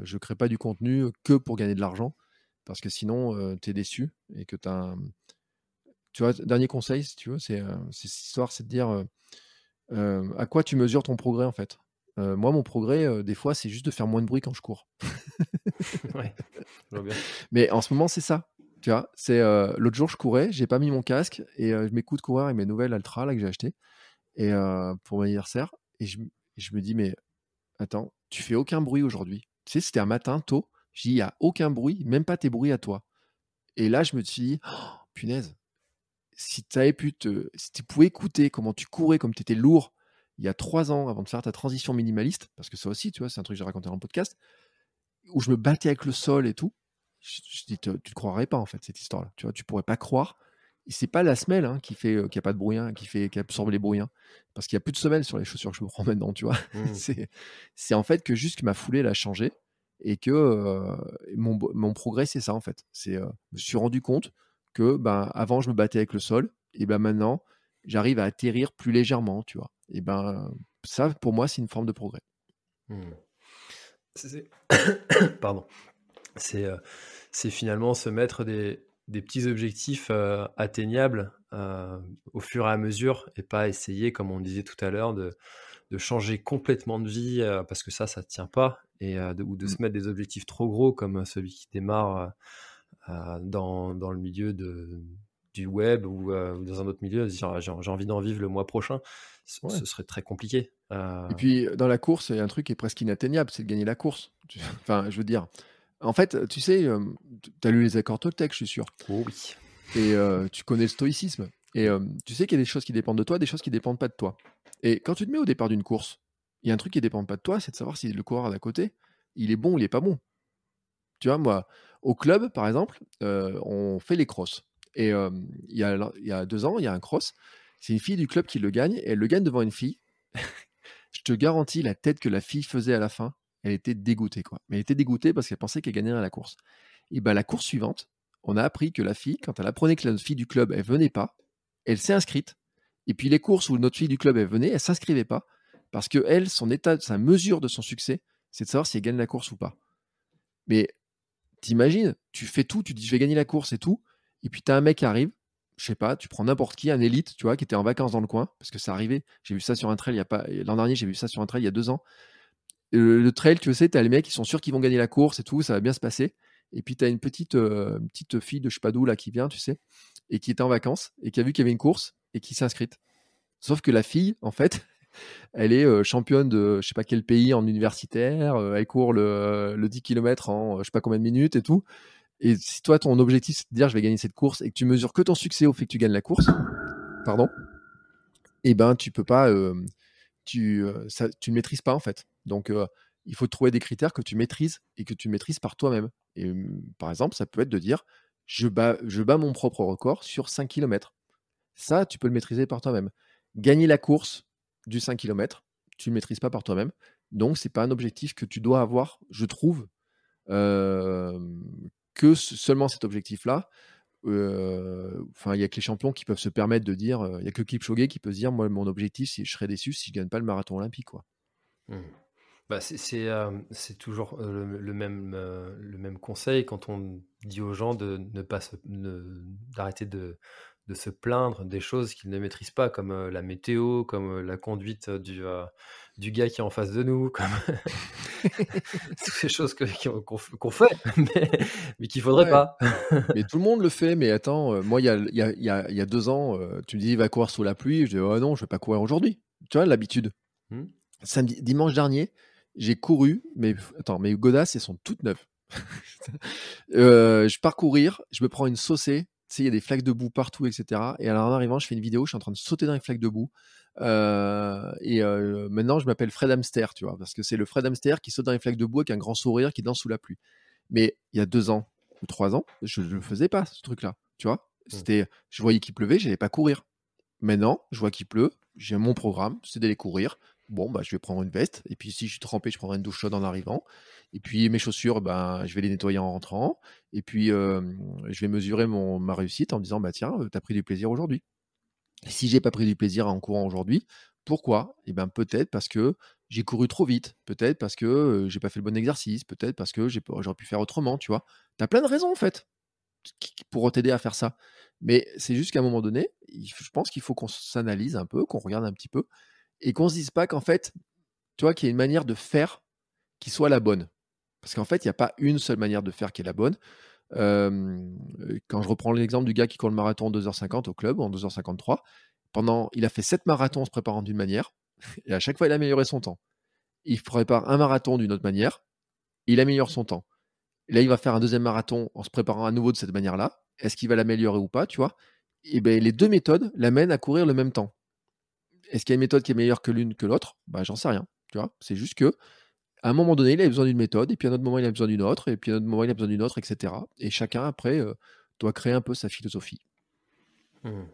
je crée pas du contenu que pour gagner de l'argent parce que sinon tu es déçu et que tu tu vois, dernier conseil, si tu veux, c'est cette histoire, c'est de dire à quoi tu mesures ton progrès en fait. moi, mon progrès, des fois, c'est juste de faire moins de bruit quand je cours. ouais, Mais en ce moment, c'est ça. Tu vois, c'est l'autre jour, je courais, j'ai pas mis mon casque et je m'écoute courir et mes nouvelles Altra là que j'ai acheté et pour mon anniversaire et je, je, me dis mais attends, tu fais aucun bruit aujourd'hui. Tu sais, c'était un matin tôt. Je dis il y a aucun bruit, même pas tes bruits à toi. Et là, je me suis dit oh, punaise, si tu avais pu te, si tu pouvais écouter comment tu courais, comme tu étais lourd il y a trois ans avant de faire ta transition minimaliste, parce que ça aussi, tu vois, c'est un truc que j'ai raconté dans le podcast, où je me battais avec le sol et tout. Je, dis, tu ne croirais pas en fait cette histoire-là. Tu vois, tu pourrais pas croire. Et c'est pas la semelle hein, qui fait euh, qu'il n'y a pas de bruit, hein, qui fait qui absorbe les bruits, hein. parce qu'il y a plus de semelle sur les chaussures que je me prends maintenant, tu vois. Mmh. c'est en fait que juste que ma foulée l'a changé et que euh, mon, mon, progrès c'est ça en fait. C'est euh, je me suis rendu compte que ben, avant, je me battais avec le sol, et ben maintenant, j'arrive à atterrir plus légèrement, tu vois. Et ben ça, pour moi, c'est une forme de progrès. Mmh. Pardon. C'est euh, c'est finalement se mettre des, des petits objectifs euh, atteignables euh, au fur et à mesure et pas essayer, comme on disait tout à l'heure, de, de changer complètement de vie parce que ça, ça ne tient pas et de, ou de mmh. se mettre des objectifs trop gros comme celui qui démarre dans, dans, le milieu de, du web ou, euh, dans un autre milieu, j'ai envie d'en vivre le mois prochain, ce serait très compliqué. Euh. Et puis dans la course, il y a un truc qui est presque inatteignable, c'est de gagner la course. Enfin, je veux dire, en fait, tu sais, euh, tu as lu les accords Toltec, je suis sûr. Oh oui. Et tu connais le stoïcisme. Et tu sais qu'il y a des choses qui dépendent de toi, des choses qui ne dépendent pas de toi. Et quand tu te mets au départ d'une course, il y a un truc qui ne dépend pas de toi, c'est de savoir si le coureur d'à côté, il est bon ou il n'est pas bon. Tu vois, moi, au club, par exemple, on fait les crosses. Et il, y a, deux ans, il y a un cross. C'est une fille du club qui le gagne. Et elle le gagne devant une fille. Je te garantis, la tête que la fille faisait à la fin, elle était dégoûtée. Quoi. Mais elle était dégoûtée parce qu'elle pensait qu'elle gagnait à la course. Et ben, la course suivante, on a appris que la fille, quand elle apprenait que la fille du club, elle venait pas, elle s'est inscrite. Et puis les courses où notre fille du club, elle venait, elle s'inscrivait pas. Parce que elle, son état, sa mesure de son succès, c'est de savoir si elle gagne la course ou pas. Mais t'imagines, tu fais tout, tu dis je vais gagner la course et tout, et puis tu as un mec qui arrive, je sais pas, tu prends n'importe qui, un élite, tu vois, qui était en vacances dans le coin, parce que ça arrivait. J'ai vu ça sur un trail il y a pas. L'an dernier, j'ai vu ça sur un trail il y a deux ans. Le, trail, tu sais, tu as les mecs qui sont sûrs qu'ils vont gagner la course et tout, ça va bien se passer. Et puis tu as une petite, euh, petite fille de je sais pas d'où là qui vient, tu sais, et qui était en vacances et qui a vu qu'il y avait une course et qui s'est inscrite. Sauf que la fille, en fait, elle est euh, championne de je sais pas quel pays en universitaire, euh, elle court le, le 10 km en je sais pas combien de minutes et tout. Et si toi, ton objectif, c'est de dire je vais gagner cette course et que tu mesures que ton succès au fait que tu gagnes la course, pardon, eh ben, tu peux pas, euh, tu, euh, ne maîtrises pas en fait. Donc, euh, il faut trouver des critères que tu maîtrises et que tu maîtrises par toi-même. Et par exemple, ça peut être de dire je bats, je bats mon propre record sur 5 km. Ça, tu peux le maîtriser par toi-même. Gagner la course du 5 km, tu ne maîtrises pas par toi-même. Donc, c'est pas un objectif que tu dois avoir, je trouve, que seulement cet objectif-là. Enfin, il y a que les champions qui peuvent se permettre de dire, il y a que Kipchoge qui peut se dire, moi, mon objectif, je serais déçu si je gagne pas le marathon olympique, quoi. Mmh. Bah, c'est toujours le, même, le même conseil quand on dit aux gens de ne pas d'arrêter de, de se plaindre des choses qu'ils ne maîtrisent pas, comme la météo, comme la conduite du, du gars qui est en face de nous, comme toutes ces choses qu'on fait, mais, qu'il ne faudrait pas. mais tout le monde le fait. Mais attends, moi, il y a, y, a, y a, deux ans, tu me dis, va courir sous la pluie. Je dis, oh non, je ne vais pas courir aujourd'hui. Tu vois, l'habitude. Mmh. Samedi, dimanche dernier, j'ai couru, mais attends, mes godasses, elles sont toutes neuves. je pars courir, je me prends une saucée sais, il y a des flaques de boue partout, etc. Et alors en arrivant, je fais une vidéo, je suis en train de sauter dans les flaques de boue. Euh, et euh, maintenant, je m'appelle Fred Hamster, tu vois, parce que c'est le Fred Hamster qui saute dans les flaques de boue avec un grand sourire qui danse sous la pluie. Mais il y a deux ans ou trois ans, je ne le faisais pas, ce truc-là, tu vois. Mmh. C'était, je voyais qu'il pleuvait, j'allais pas courir. Maintenant, je vois qu'il pleut, j'ai mon programme, c'est d'aller courir. Bon, bah, je vais prendre une veste, et puis si je suis trempé, je prendrai une douche chaude en arrivant. Et puis mes chaussures, ben, je vais les nettoyer en rentrant. Et puis je vais mesurer mon, ma réussite en me disant, bah tiens, tu as pris du plaisir aujourd'hui. Si j'ai pas pris du plaisir en courant aujourd'hui, pourquoi? Eh bien peut-être parce que j'ai couru trop vite, peut-être parce que j'ai pas fait le bon exercice, peut-être parce que j'aurais pu faire autrement, tu vois? Tu as plein de raisons en fait pour t'aider à faire ça. Mais c'est juste qu'à un moment donné, je pense qu'il faut qu'on s'analyse un peu, qu'on regarde un petit peu, et qu'on se dise pas qu'en fait, tu vois, qu'il y a une manière de faire qui soit la bonne. Parce qu'en fait, il n'y a pas une seule manière de faire qui est la bonne. quand je reprends l'exemple du gars qui court le marathon en 2h50 au club, en 2h53, pendant, il a fait 7 marathons en se préparant d'une manière, et à chaque fois, il a amélioré son temps. Il prépare un marathon d'une autre manière, il améliore son temps. Là, il va faire un deuxième marathon en se préparant à nouveau de cette manière-là. Est-ce qu'il va l'améliorer ou pas, tu vois? Et bien, les deux méthodes l'amènent à courir le même temps. Est-ce qu'il y a une méthode qui est meilleure que l'une que l'autre? Bah, J'en sais rien. C'est juste que à un moment donné, il a besoin d'une méthode, et puis à un autre moment, il a besoin d'une autre, et puis à un autre moment, il a besoin d'une autre, etc. Et chacun, après, euh, doit créer un peu sa philosophie. Mmh.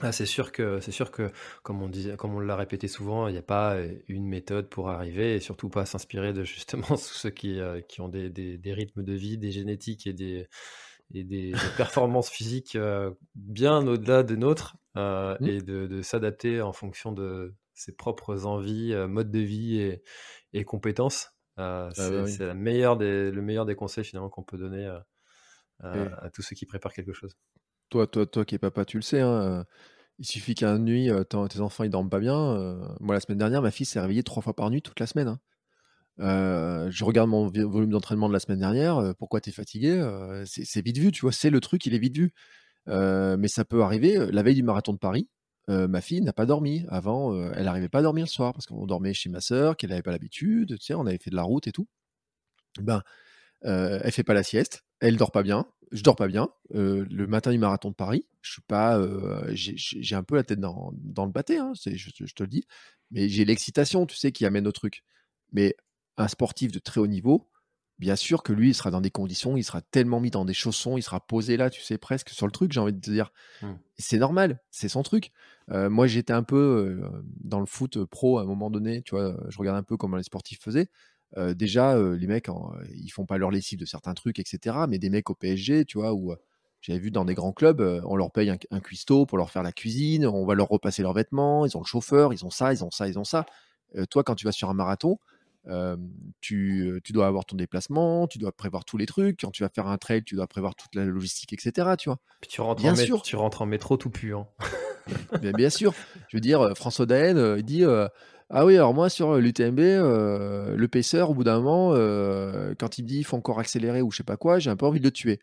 Ah, c'est sûr que c'est sûr que comme on l'a répété souvent, il n'y a pas euh, une méthode pour arriver et surtout pas s'inspirer de justement ceux qui, euh, ont des, rythmes de vie, des génétiques et des, et des, performances physiques bien au-delà des nôtres mmh. et de, de s'adapter en fonction de ses propres envies, mode de vie et, et compétences. Euh, ah bah c'est le meilleur des conseils finalement qu'on peut donner euh, à, tous ceux qui préparent quelque chose. Toi, toi, toi qui es papa, tu le sais. Hein, euh, il suffit qu'un nuit, tes enfants ils dorment pas bien. moi, la semaine dernière, ma fille s'est réveillée trois fois par nuit toute la semaine. Hein. Je regarde mon volume d'entraînement de la semaine dernière. pourquoi tu es fatigué C'est vite vu, tu vois. C'est le truc, il est vite vu. mais ça peut arriver. La veille du marathon de Paris, ma fille n'a pas dormi. Avant, elle n'arrivait pas à dormir le soir parce qu'on dormait chez ma sœur, qu'elle n'avait pas l'habitude. Tu sais, on avait fait de la route et tout. Ben, elle fait pas la sieste. Elle dort pas bien. Je dors pas bien. le matin du marathon de Paris, je suis pas. j'ai un peu la tête dans, le pâté, hein, je, je, te le dis. Mais j'ai l'excitation, tu sais, qui amène au truc. Mais un sportif de très haut niveau, bien sûr que lui, il sera dans des conditions, il sera tellement mis dans des chaussons, il sera posé là, tu sais, presque sur le truc, j'ai envie de te dire. Mmh. C'est normal, c'est son truc. Euh, moi, j'étais un peu euh, dans le foot pro à un moment donné, tu vois, je regarde un peu comment les sportifs faisaient. Euh, déjà, les mecs, ils font pas leur lessive de certains trucs, etc. Mais des mecs au PSG, tu vois, où j'avais vu dans des grands clubs, on leur paye un, un, cuistot pour leur faire la cuisine, on va leur repasser leurs vêtements, ils ont le chauffeur, ils ont ça, ils ont ça, ils ont ça. toi, quand tu vas sur un marathon, tu, dois avoir ton déplacement, tu dois prévoir tous les trucs. Quand tu vas faire un trail, tu dois prévoir toute la logistique, etc. Tu vois. tu rentres, bien en sûr. tu rentres en métro tout puant. bien, bien, sûr. Je veux dire, François Daen, il dit Ah oui, alors moi, sur l'UTMB, le paisseur, au bout d'un moment, quand il me dit il faut encore accélérer ou je sais pas quoi, j'ai un peu envie de le tuer.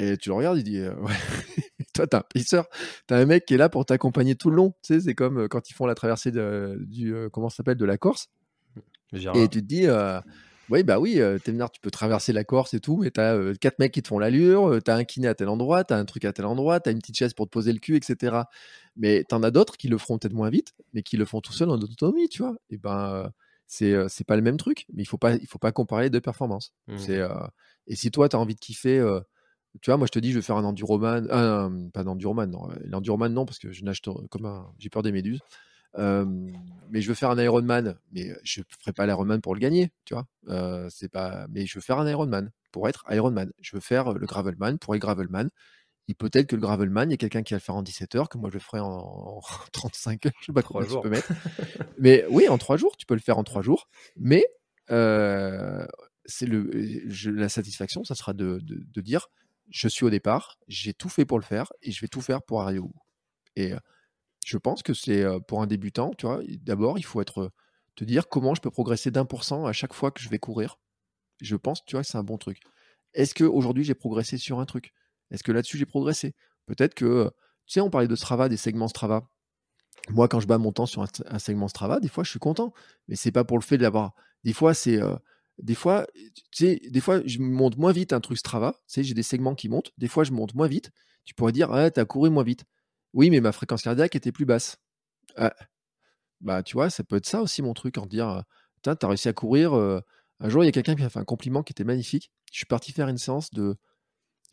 Et tu le regardes, il dit ouais. Toi, t'as un paisseur, t'as un mec qui est là pour t'accompagner tout le long. Tu sais, c'est comme quand ils font la traversée de, du, comment s'appelle, de la Corse et tu te dis, oui, bah oui, Temnar, tu peux traverser la Corse et tout, mais tu as quatre mecs qui te font l'allure, tu as un kiné à tel endroit, tu as un truc à tel endroit, tu as une petite chaise pour te poser le cul, etc. Mais tu en as d'autres qui le feront peut-être moins vite, mais qui le font tout seul en autonomie, tu vois. Et ben, c'est c'est pas le même truc, mais il faut pas, il faut pas comparer les deux performances. Mmh. C'est et si toi, tu as envie de kiffer. tu vois, moi je te dis, je vais faire un enduroman, pas un enduroman, non, l'enduroman non, parce que je nage comme un, j'ai peur des méduses mais je veux faire un Ironman, mais je ferai pas l'Ironman pour le gagner, tu vois. c'est pas, mais je veux faire un Ironman pour être Ironman. Je veux faire le Gravelman pour être Gravelman. Il peut-être que le Gravelman, il y a quelqu'un qui va le faire en 17 heures, que moi je le ferai en, 35 heures, je sais pas combien tu peux mettre. mais oui, en 3 jours, tu peux le faire en 3 jours. Mais c'est le, la satisfaction, ça sera de, de, dire je suis au départ, j'ai tout fait pour le faire et je vais tout faire pour arriver au bout. Et je pense que c'est pour un débutant, tu vois, d'abord, il faut être, te dire comment je peux progresser d'un pour cent à chaque fois que je vais courir. Je pense, tu vois, c'est un bon truc. Est-ce qu'aujourd'hui, j'ai progressé sur un truc? Est-ce que là-dessus, j'ai progressé? Peut-être que, tu sais, on parlait de Strava, des segments Strava. Moi, quand je bats mon temps sur un, segment Strava, des fois, je suis content. Mais c'est pas pour le fait d'avoir. Des fois, c'est. des fois, tu sais, des fois, je monte moins vite un truc Strava. Tu sais, j'ai des segments qui montent. Des fois, je monte moins vite. Tu pourrais dire, ah, tu as couru moins vite. Oui, mais ma fréquence cardiaque était plus basse. Ah, bah, tu vois, ça peut être ça aussi mon truc, en dire, tu as réussi à courir. un jour, il y a quelqu'un qui m'a fait un compliment qui était magnifique. Je suis parti faire une séance de.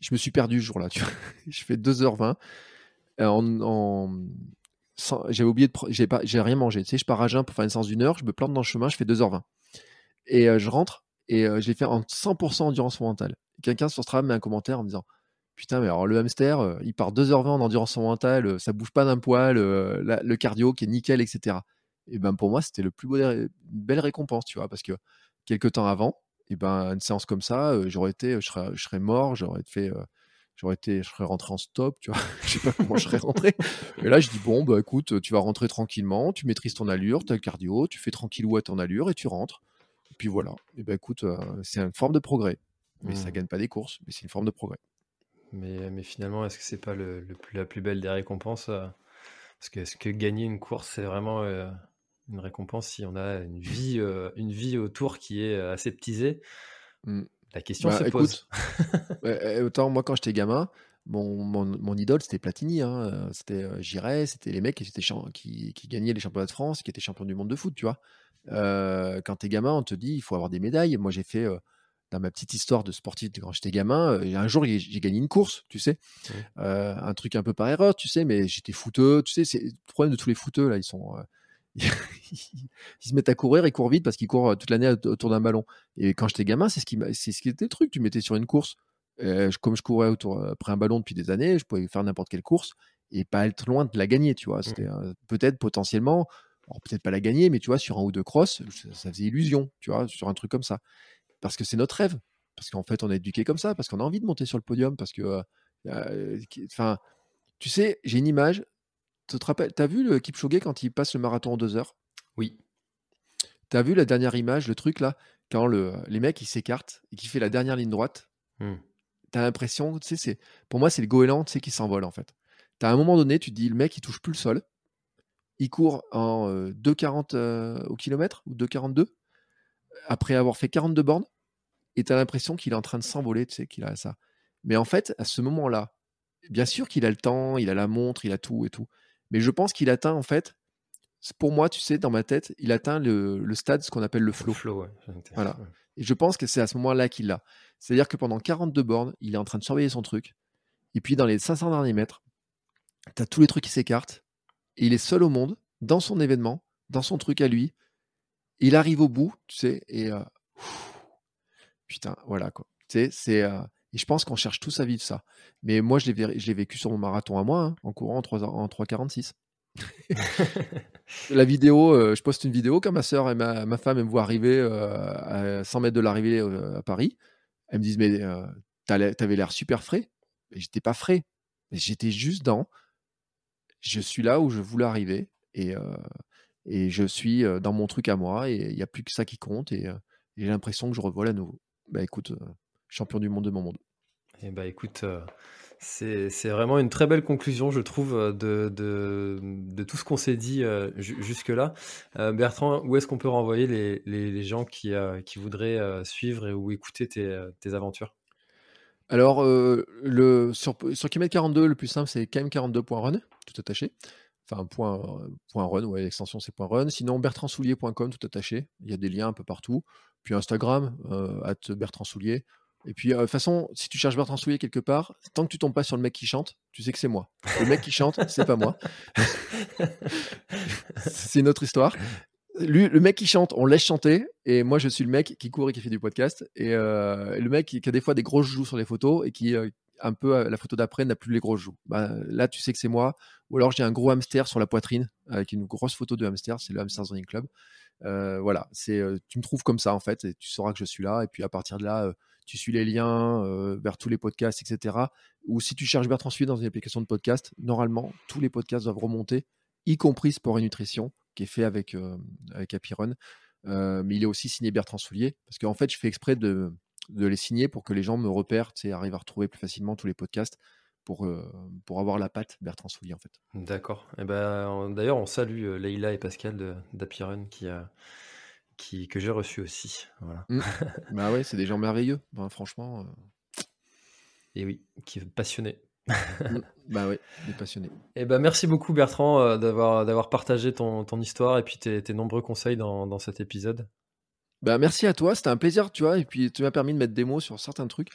Je me suis perdu ce jour-là. Tu vois je fais 2h20. En, J'avais oublié de. J'ai, pas... rien mangé. Tu sais, je pars à jeun pour faire une séance d'une heure. Je me plante dans le chemin. Je fais 2h20. Et je rentre et je l'ai fait en 100% endurance mentale. Quelqu'un sur Strava met un commentaire en me disant Putain, mais alors le hamster, il part 2h20 en endurance mentale, ça bouge pas d'un poil, le cardio qui est nickel, etc et ben pour moi c'était le plus beau belle récompense tu vois parce que quelques temps avant et ben une séance comme ça j'aurais été je serais, je serais mort j'aurais fait j'aurais été je serais rentré en stop tu vois. Je sais pas comment je serais rentré. Et là je dis bon bah écoute tu vas rentrer tranquillement tu maîtrises ton allure tu as le cardio tu fais tranquillou à ton allure et tu rentres. Et puis voilà. Et ben écoute c'est une forme de progrès. Mais ça ça mmh. gagne pas des courses mais c'est une forme de progrès mais, mais finalement est-ce que c'est pas le, plus, la plus belle des récompenses parce que est-ce que gagner une course c'est vraiment une récompense si on a une vie, euh, une vie autour qui est euh, aseptisée? Mmh. La question bah, se pose. Eh, autant moi quand j'étais gamin, mon, mon, idole c'était Platini. Hein, euh, c'était euh, c'était les mecs qui, étaient qui, qui, gagnaient les championnats de France, qui étaient champions du monde de foot, tu vois? Euh, quand t'es gamin, on te dit il faut avoir des médailles. Moi j'ai fait dans ma petite histoire de sportif quand j'étais gamin, un jour j'ai gagné une course, tu sais, un truc un peu par erreur, tu sais, mais j'étais fouteux, tu sais, c'est le problème de tous les fouteux là, ils sont ils se mettent à courir, ils courent vite parce qu'ils courent euh, toute l'année autour d'un ballon. Et quand j'étais gamin, c'est ce qui, c'est ce qui était le truc. Tu mettais sur une course, euh, comme je courais autour euh, après un ballon depuis des années, je pouvais faire n'importe quelle course et pas être loin de la gagner, tu vois. Mmh. C'était peut-être potentiellement, peut-être pas la gagner, mais tu vois, sur un ou deux crosses, ça, faisait illusion, tu vois, sur un truc comme ça. Parce que c'est notre rêve. Parce qu'en fait, on est éduqué comme ça, parce qu'on a envie de monter sur le podium, parce que, enfin, tu sais, j'ai une image, tu te rappelles, t'as vu le Kipchoge quand il passe le marathon en deux heures? Oui. T'as vu la dernière image, le truc là, quand le, les mecs ils s'écartent et qui fait la dernière ligne droite mmh. T'as l'impression, tu sais, c'est, pour moi c'est le goéland, tu sais, qui s'envole en fait. T'as un moment donné, tu te dis, le mec il touche plus le sol, il court en 2,40 euh, au kilomètre ou 2,42 après avoir fait 42 bornes et t'as l'impression qu'il est en train de s'envoler, tu sais, qu'il a ça. Mais en fait, à ce moment-là, bien sûr qu'il a le temps, il a la montre, il a tout et tout. Mais je pense qu'il atteint, en fait, pour moi, tu sais, dans ma tête, il atteint le, stade, ce qu'on appelle le flow. flow Voilà. Et je pense que c'est à ce moment-là qu'il l'a. C'est-à-dire que pendant 42 bornes, il est en train de surveiller son truc. Et puis, dans les 500 derniers mètres, tu as tous les trucs qui s'écartent. Et il est seul au monde, dans son événement, dans son truc à lui. Il arrive au bout, tu sais, et. Putain, voilà, quoi. Tu sais, c'est. Et je pense qu'on cherche tous à vivre ça. Mais moi, je l'ai vécu sur mon marathon à moi, hein, en courant en 3,46. la vidéo, je poste une vidéo quand ma soeur et ma, femme me voient arriver à 100 mètres de l'arrivée à Paris. Elles me disent Mais t'avais l'air super frais. Et j'étais pas frais. J'étais juste dans. Je suis là où je voulais arriver. Et, et je suis dans mon truc à moi. Et il n'y a plus que ça qui compte. Et, j'ai l'impression que je revole à nouveau. Bah écoute, champion du monde de mon monde. Eh bah écoute, c'est vraiment une très belle conclusion, je trouve, de, de, de tout ce qu'on s'est dit jusque-là. Bertrand, où est-ce qu'on peut renvoyer les, les, les gens qui, qui voudraient suivre et ou écouter tes, tes aventures? Alors, le, sur, sur Kimet 42, le plus simple, c'est km42.run, tout attaché. Enfin, point, point run, ouais, l'extension c'est point run. Sinon, bertrandsoulier.com, tout attaché. Il y a des liens un peu partout. Puis Instagram, at Bertrand Soulier. Et puis, euh, de toute façon, si tu cherches Bertrand Soulier quelque part, tant que tu tombes pas sur le mec qui chante, tu sais que c'est moi. Le mec qui chante, c'est pas moi. c'est une autre histoire. Lui, le mec qui chante, on laisse chanter. Et moi, je suis le mec qui court et qui fait du podcast. Et, euh, le mec qui, a des fois des grosses joues sur les photos et qui, euh, un peu, la photo d'après, n'a plus les grosses joues. Bah, là, tu sais que c'est moi. Ou alors, j'ai un gros hamster sur la poitrine avec une grosse photo de hamster. C'est le Hamster Running Club. voilà, c'est, tu me trouves comme ça, en fait. Et tu sauras que je suis là. Et puis, à partir de là, tu suis les liens vers tous les podcasts, etc. Ou si tu cherches Bertrand Soulier dans une application de podcast, normalement, tous les podcasts doivent remonter, y compris Sport et Nutrition, qui est fait avec, avec Happy Run. mais il est aussi signé Bertrand Soulier, parce qu'en fait, je fais exprès de, de les signer pour que les gens me repèrent, et arrivent à retrouver plus facilement tous les podcasts pour, pour avoir la patte Bertrand Soulier en fait. D'accord. Et eh ben, D'ailleurs, on salue Leïla et Pascal Run qui, a, qui, que j'ai reçu aussi. Voilà. Mmh. bah ouais, c'est des gens merveilleux, ben, franchement. Et oui, qui est passionné. Mmh. bah oui, il est passionné. Et eh ben merci beaucoup Bertrand d'avoir d'avoir partagé ton, ton, histoire et puis tes, tes nombreux conseils dans, dans cet épisode. Bah, merci à toi, c'était un plaisir, tu vois, et puis tu m'as permis de mettre des mots sur certains trucs.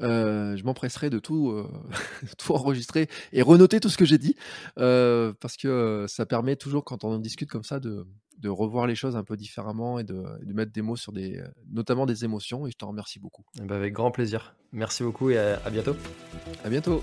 je m'empresserai de tout, tout enregistrer et renoter tout ce que j'ai dit, parce que ça permet toujours, quand on discute comme ça, de, de revoir les choses un peu différemment et de, de, mettre des mots sur des, notamment des émotions. Et je te remercie beaucoup. Ben, avec grand plaisir. Merci beaucoup et à, à bientôt. À bientôt.